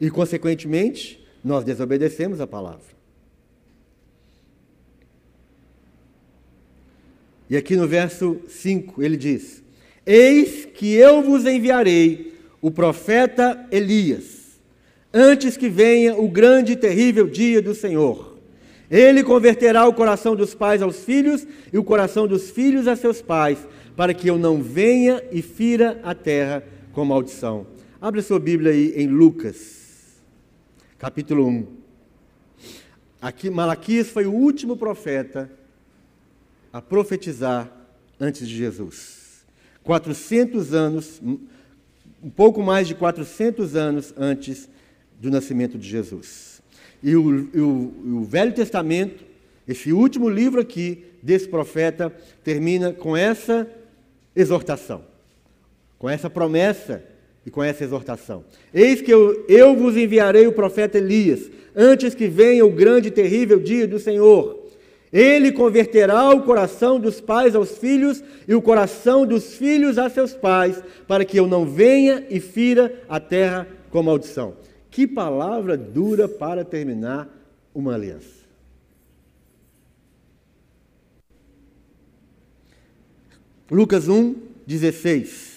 Speaker 1: E, consequentemente, nós desobedecemos a palavra. E aqui no verso 5 ele diz: Eis que eu vos enviarei o profeta Elias, antes que venha o grande e terrível dia do Senhor. Ele converterá o coração dos pais aos filhos e o coração dos filhos a seus pais, para que eu não venha e fira a terra com maldição. Abra sua Bíblia aí em Lucas, capítulo 1. Aqui, Malaquias foi o último profeta a profetizar antes de Jesus. 400 anos, um pouco mais de 400 anos antes do nascimento de Jesus. E o, o, o Velho Testamento, esse último livro aqui desse profeta, termina com essa exortação, com essa promessa e com essa exortação. Eis que eu, eu vos enviarei o profeta Elias, antes que venha o grande e terrível dia do Senhor. Ele converterá o coração dos pais aos filhos e o coração dos filhos a seus pais, para que eu não venha e fira a terra com maldição. Que palavra dura para terminar uma aliança. Lucas 1, 16.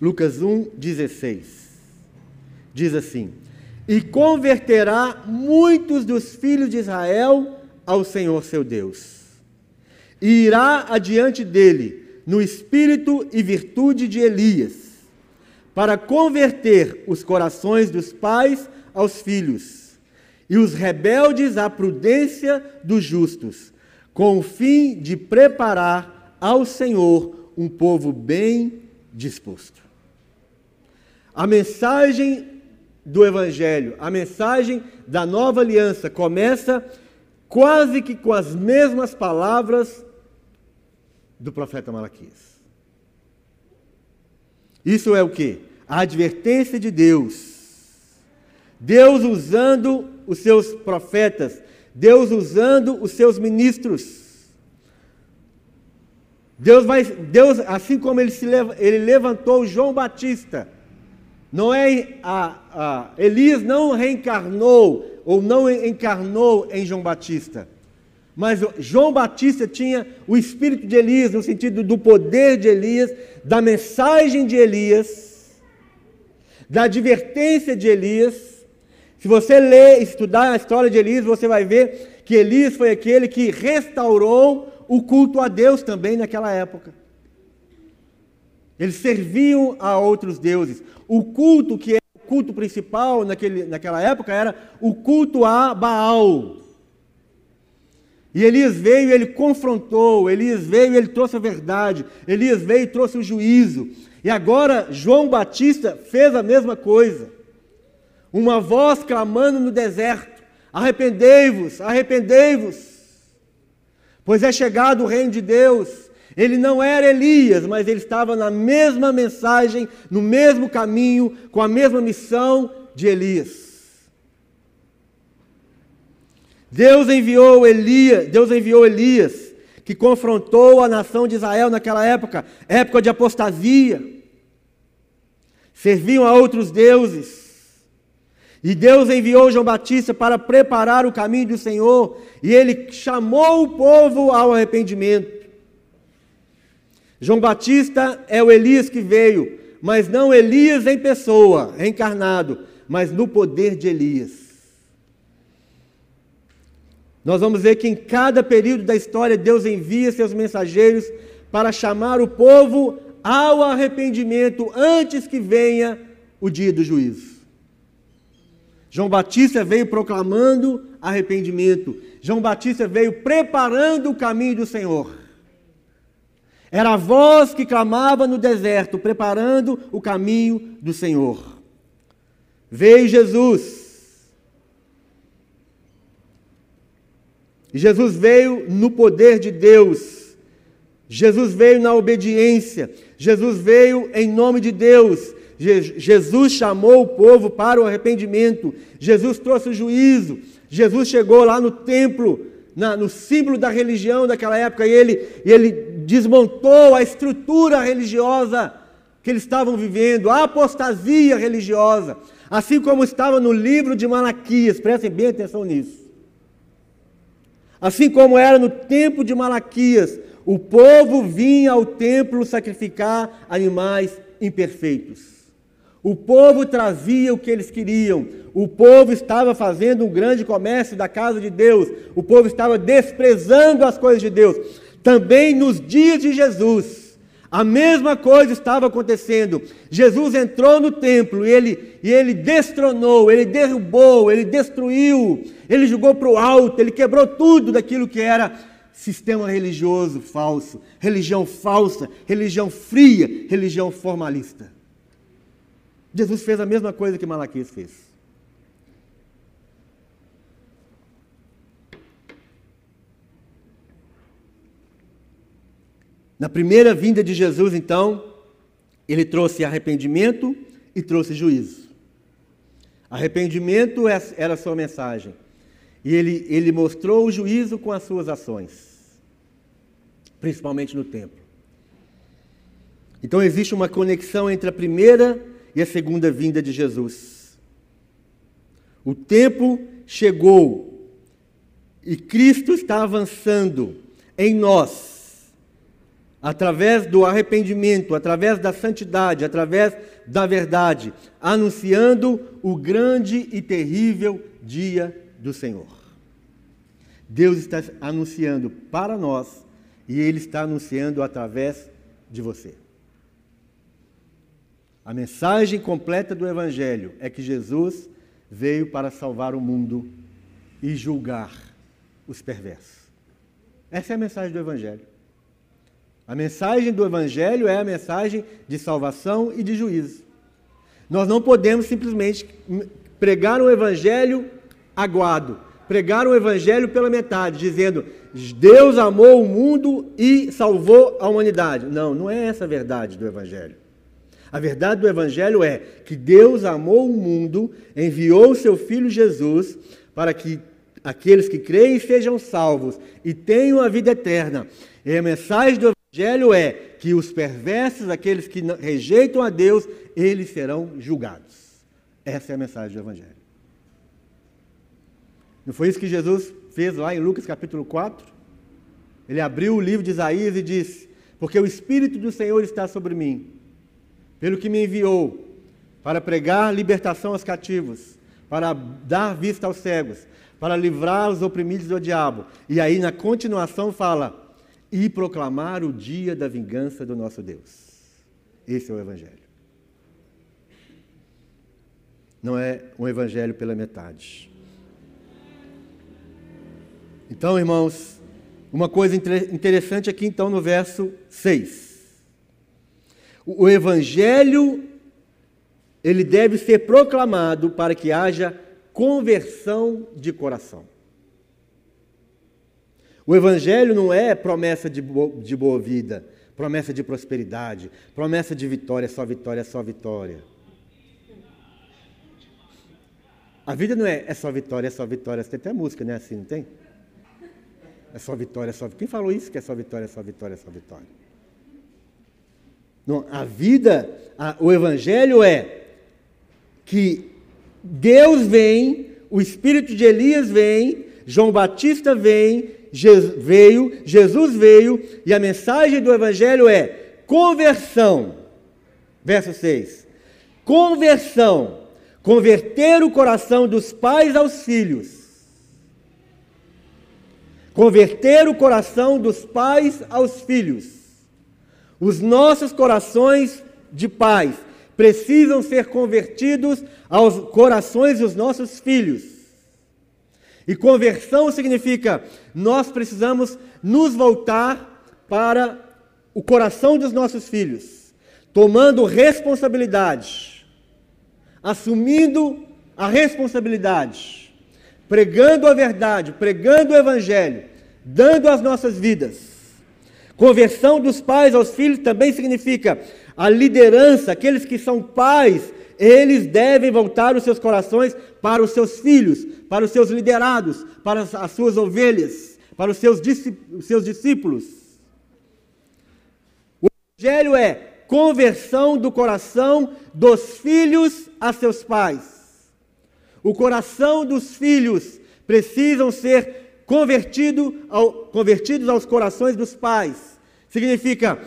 Speaker 1: Lucas 1, 16. Diz assim: E converterá muitos dos filhos de Israel ao Senhor seu Deus, e irá adiante dele no espírito e virtude de Elias para converter os corações dos pais aos filhos e os rebeldes à prudência dos justos, com o fim de preparar ao Senhor um povo bem disposto. A mensagem do Evangelho, a mensagem da nova aliança começa quase que com as mesmas palavras do profeta Malaquias. Isso é o que? A advertência de Deus. Deus usando os seus profetas, Deus usando os seus ministros. Deus vai, Deus, assim como ele, se, ele levantou João Batista, não é a, a, Elias não reencarnou ou não encarnou em João Batista. Mas João Batista tinha o espírito de Elias, no sentido do poder de Elias, da mensagem de Elias, da advertência de Elias. Se você ler, estudar a história de Elias, você vai ver que Elias foi aquele que restaurou o culto a Deus também naquela época. Eles serviam a outros deuses. O culto que era o culto principal naquele, naquela época era o culto a Baal. E Elias veio e ele confrontou, Elias veio e ele trouxe a verdade, Elias veio e trouxe o juízo. E agora João Batista fez a mesma coisa. Uma voz clamando no deserto: Arrependei-vos, arrependei-vos, pois é chegado o reino de Deus. Ele não era Elias, mas ele estava na mesma mensagem, no mesmo caminho, com a mesma missão de Elias. Deus enviou Elias, Deus enviou Elias, que confrontou a nação de Israel naquela época, época de apostasia. Serviam a outros deuses. E Deus enviou João Batista para preparar o caminho do Senhor, e ele chamou o povo ao arrependimento. João Batista é o Elias que veio, mas não Elias em pessoa, reencarnado, mas no poder de Elias. Nós vamos ver que em cada período da história Deus envia seus mensageiros para chamar o povo ao arrependimento antes que venha o dia do juízo. João Batista veio proclamando arrependimento. João Batista veio preparando o caminho do Senhor. Era a voz que clamava no deserto, preparando o caminho do Senhor. Veio Jesus. Jesus veio no poder de Deus. Jesus veio na obediência. Jesus veio em nome de Deus. Je Jesus chamou o povo para o arrependimento. Jesus trouxe o juízo. Jesus chegou lá no templo na, no símbolo da religião daquela época, e ele, e ele desmontou a estrutura religiosa que eles estavam vivendo, a apostasia religiosa, assim como estava no livro de Malaquias, prestem bem atenção nisso. Assim como era no tempo de Malaquias, o povo vinha ao templo sacrificar animais imperfeitos. O povo trazia o que eles queriam. O povo estava fazendo um grande comércio da casa de Deus. O povo estava desprezando as coisas de Deus. Também nos dias de Jesus, a mesma coisa estava acontecendo. Jesus entrou no templo e ele, e ele destronou, ele derrubou, ele destruiu, ele jogou para o alto, ele quebrou tudo daquilo que era sistema religioso falso, religião falsa, religião fria, religião formalista. Jesus fez a mesma coisa que Malaquias fez. Na primeira vinda de Jesus, então, ele trouxe arrependimento e trouxe juízo. Arrependimento é, era a sua mensagem. E ele, ele mostrou o juízo com as suas ações, principalmente no templo. Então existe uma conexão entre a primeira e a segunda vinda de Jesus. O tempo chegou e Cristo está avançando em nós, através do arrependimento, através da santidade, através da verdade, anunciando o grande e terrível dia do Senhor. Deus está anunciando para nós e Ele está anunciando através de você. A mensagem completa do Evangelho é que Jesus veio para salvar o mundo e julgar os perversos. Essa é a mensagem do Evangelho. A mensagem do Evangelho é a mensagem de salvação e de juízo. Nós não podemos simplesmente pregar um Evangelho aguado, pregar um Evangelho pela metade, dizendo Deus amou o mundo e salvou a humanidade. Não, não é essa a verdade do Evangelho. A verdade do Evangelho é que Deus amou o mundo, enviou o seu Filho Jesus para que aqueles que creem sejam salvos e tenham a vida eterna. E a mensagem do Evangelho é que os perversos, aqueles que rejeitam a Deus, eles serão julgados. Essa é a mensagem do Evangelho. Não foi isso que Jesus fez lá em Lucas capítulo 4? Ele abriu o livro de Isaías e disse: Porque o Espírito do Senhor está sobre mim, pelo que me enviou para pregar libertação aos cativos, para dar vista aos cegos, para livrar os oprimidos do diabo. E aí, na continuação, fala: e proclamar o dia da vingança do nosso Deus. Esse é o Evangelho. Não é um Evangelho pela metade. Então, irmãos, uma coisa interessante aqui, então, no verso 6. O Evangelho, ele deve ser proclamado para que haja conversão de coração. O Evangelho não é promessa de boa, de boa vida, promessa de prosperidade, promessa de vitória, só vitória, só vitória. A vida não é, é só vitória, é só vitória. Tem até música, né? Assim, não tem? É só vitória, é só Quem falou isso que é só vitória, é só vitória, é só vitória? Não, a vida, a, o Evangelho é que Deus vem, o Espírito de Elias vem, João Batista vem, veio, Jesus veio, e a mensagem do Evangelho é conversão. Verso 6. Conversão. Converter o coração dos pais aos filhos. Converter o coração dos pais aos filhos. Os nossos corações de pais precisam ser convertidos aos corações dos nossos filhos. E conversão significa nós precisamos nos voltar para o coração dos nossos filhos, tomando responsabilidade, assumindo a responsabilidade, pregando a verdade, pregando o evangelho, dando as nossas vidas. Conversão dos pais aos filhos também significa a liderança, aqueles que são pais eles devem voltar os seus corações para os seus filhos, para os seus liderados, para as suas ovelhas, para os seus, seus discípulos. O Evangelho é conversão do coração dos filhos a seus pais. O coração dos filhos precisam ser convertido ao, convertidos aos corações dos pais. Significa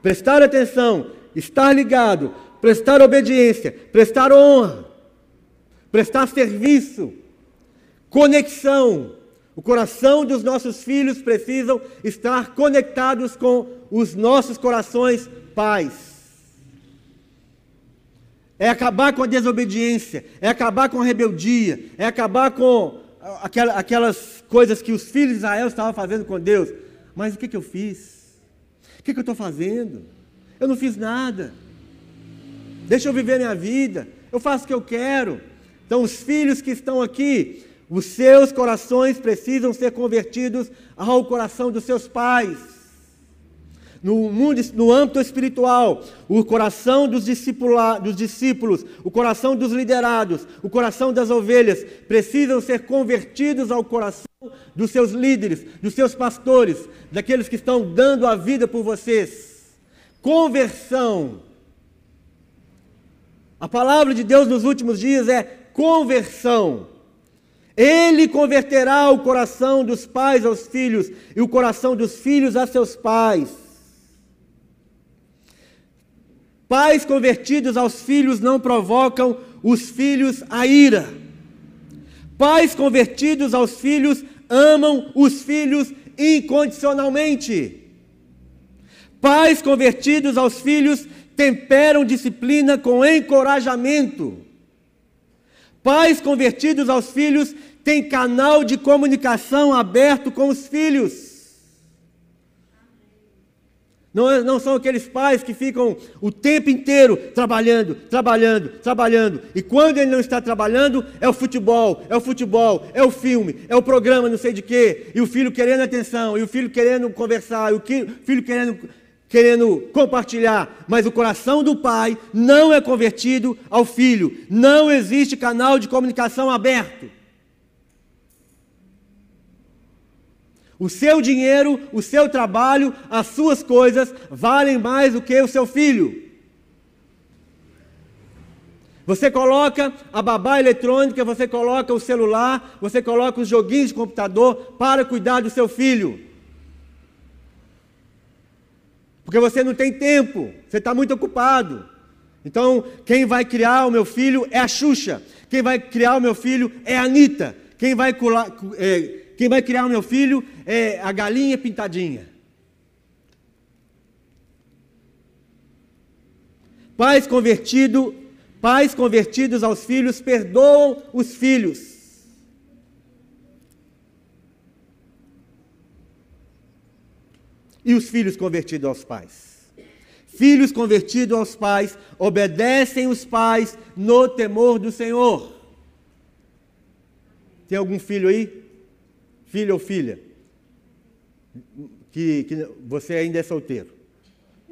Speaker 1: prestar atenção, estar ligado, prestar obediência, prestar honra, prestar serviço, conexão. O coração dos nossos filhos precisam estar conectados com os nossos corações pais. É acabar com a desobediência, é acabar com a rebeldia, é acabar com aquelas coisas que os filhos de Israel estavam fazendo com Deus. Mas o que, que eu fiz? O que, que eu estou fazendo? Eu não fiz nada deixa eu viver minha vida, eu faço o que eu quero. Então, os filhos que estão aqui, os seus corações precisam ser convertidos ao coração dos seus pais. No, mundo, no âmbito espiritual, o coração dos, dos discípulos, o coração dos liderados, o coração das ovelhas precisam ser convertidos ao coração dos seus líderes, dos seus pastores, daqueles que estão dando a vida por vocês. Conversão a palavra de Deus nos últimos dias é conversão. Ele converterá o coração dos pais aos filhos e o coração dos filhos a seus pais. Pais convertidos aos filhos não provocam os filhos a ira. Pais convertidos aos filhos amam os filhos incondicionalmente. Pais convertidos aos filhos temperam disciplina com encorajamento. Pais convertidos aos filhos têm canal de comunicação aberto com os filhos. Não, é, não, são aqueles pais que ficam o tempo inteiro trabalhando, trabalhando, trabalhando. E quando ele não está trabalhando, é o futebol, é o futebol, é o filme, é o programa, não sei de quê. E o filho querendo atenção, e o filho querendo conversar, e o filho querendo, querendo compartilhar. Mas o coração do pai não é convertido ao filho. Não existe canal de comunicação aberto. O seu dinheiro, o seu trabalho, as suas coisas valem mais do que o seu filho. Você coloca a babá eletrônica, você coloca o celular, você coloca os joguinhos de computador para cuidar do seu filho. Porque você não tem tempo, você está muito ocupado. Então, quem vai criar o meu filho é a Xuxa. Quem vai criar o meu filho é a Anitta. Quem vai é, quem vai criar o meu filho é a galinha pintadinha. Pais convertidos, pais convertidos aos filhos perdoam os filhos. E os filhos convertidos aos pais? Filhos convertidos aos pais obedecem os pais no temor do Senhor. Tem algum filho aí? filho ou filha, que, que você ainda é solteiro.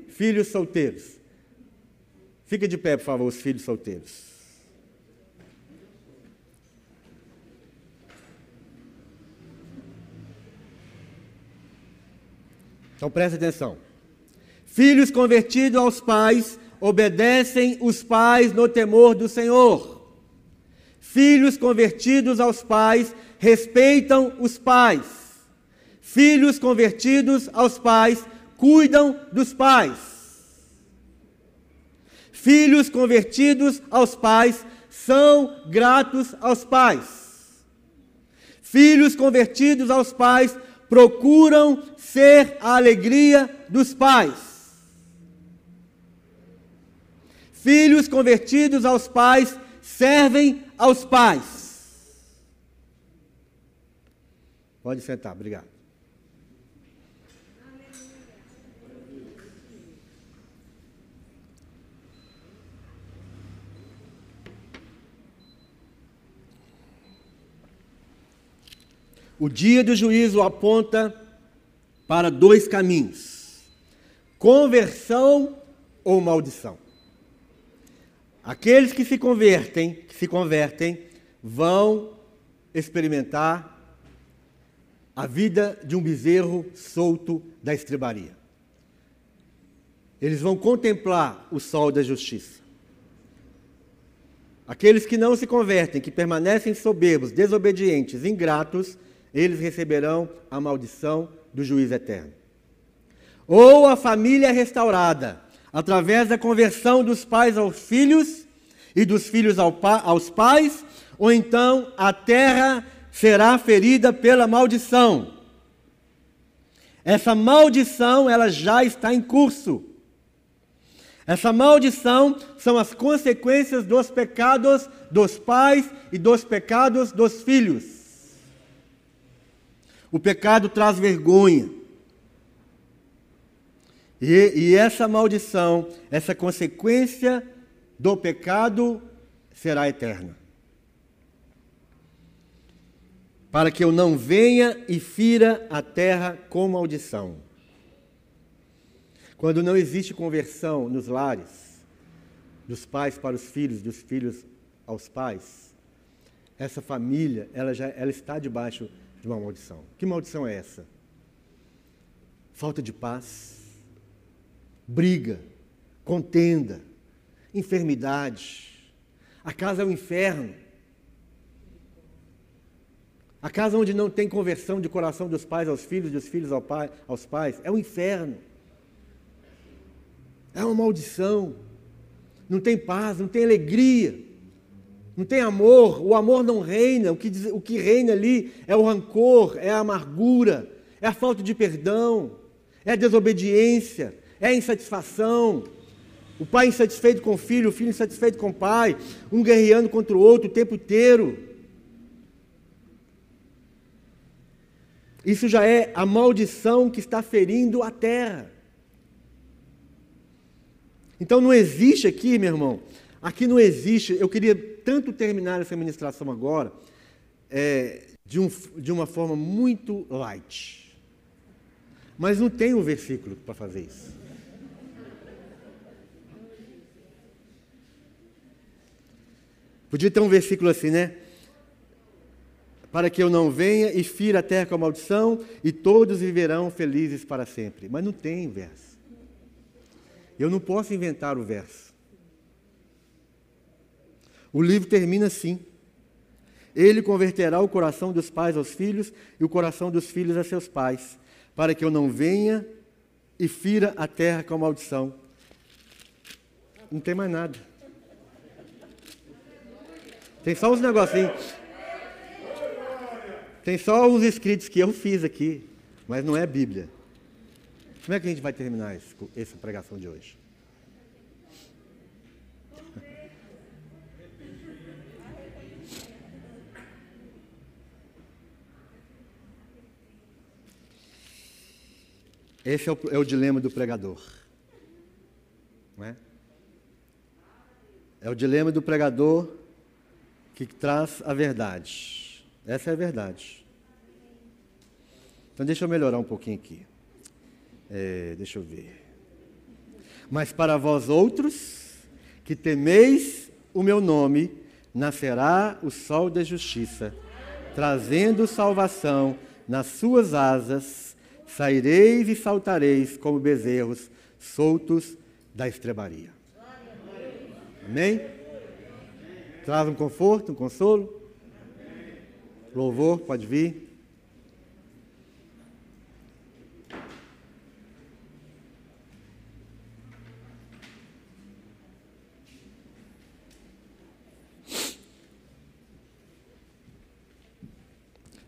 Speaker 1: Filhos solteiros. Fica de pé, por favor, os filhos solteiros. Então preste atenção. Filhos convertidos aos pais obedecem os pais no temor do Senhor. Filhos convertidos aos pais respeitam os pais. Filhos convertidos aos pais cuidam dos pais. Filhos convertidos aos pais são gratos aos pais. Filhos convertidos aos pais procuram ser a alegria dos pais. Filhos convertidos aos pais servem aos pais. Pode sentar, obrigado. O dia do juízo aponta para dois caminhos: conversão ou maldição. Aqueles que se convertem, que se convertem, vão experimentar a vida de um bezerro solto da estrebaria. Eles vão contemplar o sol da justiça. Aqueles que não se convertem, que permanecem soberbos, desobedientes, ingratos, eles receberão a maldição do juiz eterno. Ou a família restaurada, através da conversão dos pais aos filhos e dos filhos aos pais, ou então a terra será ferida pela maldição. Essa maldição, ela já está em curso. Essa maldição são as consequências dos pecados dos pais e dos pecados dos filhos. O pecado traz vergonha. E, e, essa maldição, essa consequência do pecado será eterna. para que eu não venha e fira a terra com maldição. Quando não existe conversão nos lares, dos pais para os filhos, dos filhos aos pais, essa família, ela já ela está debaixo de uma maldição. Que maldição é essa? Falta de paz, briga, contenda, enfermidade. A casa é o um inferno. A casa onde não tem conversão de coração dos pais aos filhos, dos filhos ao pai, aos pais, é um inferno. É uma maldição. Não tem paz, não tem alegria, não tem amor. O amor não reina. O que, o que reina ali é o rancor, é a amargura, é a falta de perdão, é a desobediência, é a insatisfação. O pai insatisfeito com o filho, o filho insatisfeito com o pai, um guerreando contra o outro o tempo inteiro. Isso já é a maldição que está ferindo a terra. Então não existe aqui, meu irmão, aqui não existe. Eu queria tanto terminar essa ministração agora é, de, um, de uma forma muito light. Mas não tem um versículo para fazer isso. Podia ter um versículo assim, né? Para que eu não venha e fira a terra com a maldição, e todos viverão felizes para sempre. Mas não tem verso. Eu não posso inventar o verso. O livro termina assim: Ele converterá o coração dos pais aos filhos e o coração dos filhos a seus pais, para que eu não venha e fira a terra com a maldição. Não tem mais nada. Tem só uns negocinhos. Tem só os escritos que eu fiz aqui, mas não é Bíblia. Como é que a gente vai terminar essa pregação de hoje? Esse é o, é o dilema do pregador. Não é? é o dilema do pregador que traz a verdade. Essa é a verdade. Então deixa eu melhorar um pouquinho aqui. É, deixa eu ver. Mas para vós outros, que temeis o meu nome, nascerá o sol da justiça, trazendo salvação nas suas asas, saireis e saltareis como bezerros soltos da estrebaria. Amém? Traz um conforto, um consolo. Louvor, pode vir.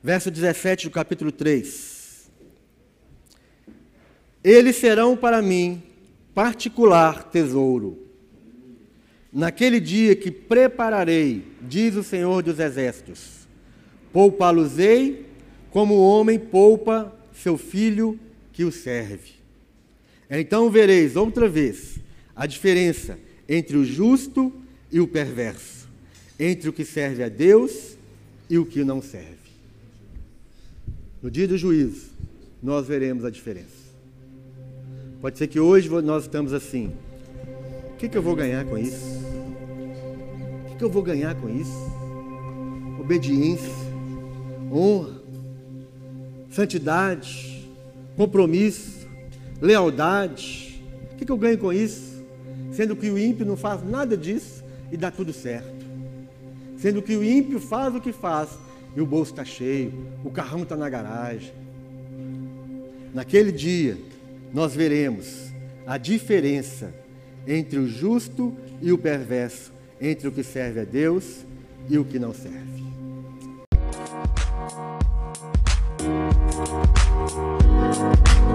Speaker 1: Verso 17 do capítulo 3. Eles serão para mim particular tesouro Naquele dia que prepararei, diz o Senhor dos Exércitos, poupá-los-ei como o homem poupa seu filho que o serve. Então vereis outra vez a diferença entre o justo e o perverso, entre o que serve a Deus e o que não serve. No dia do juízo, nós veremos a diferença. Pode ser que hoje nós estamos assim, que, que eu vou ganhar com isso? O que, que eu vou ganhar com isso? Obediência, honra, santidade, compromisso, lealdade. O que, que eu ganho com isso? Sendo que o ímpio não faz nada disso e dá tudo certo. Sendo que o ímpio faz o que faz e o bolso está cheio, o carrão está na garagem. Naquele dia, nós veremos a diferença entre o justo e o perverso, entre o que serve a Deus e o que não serve.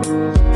Speaker 1: Música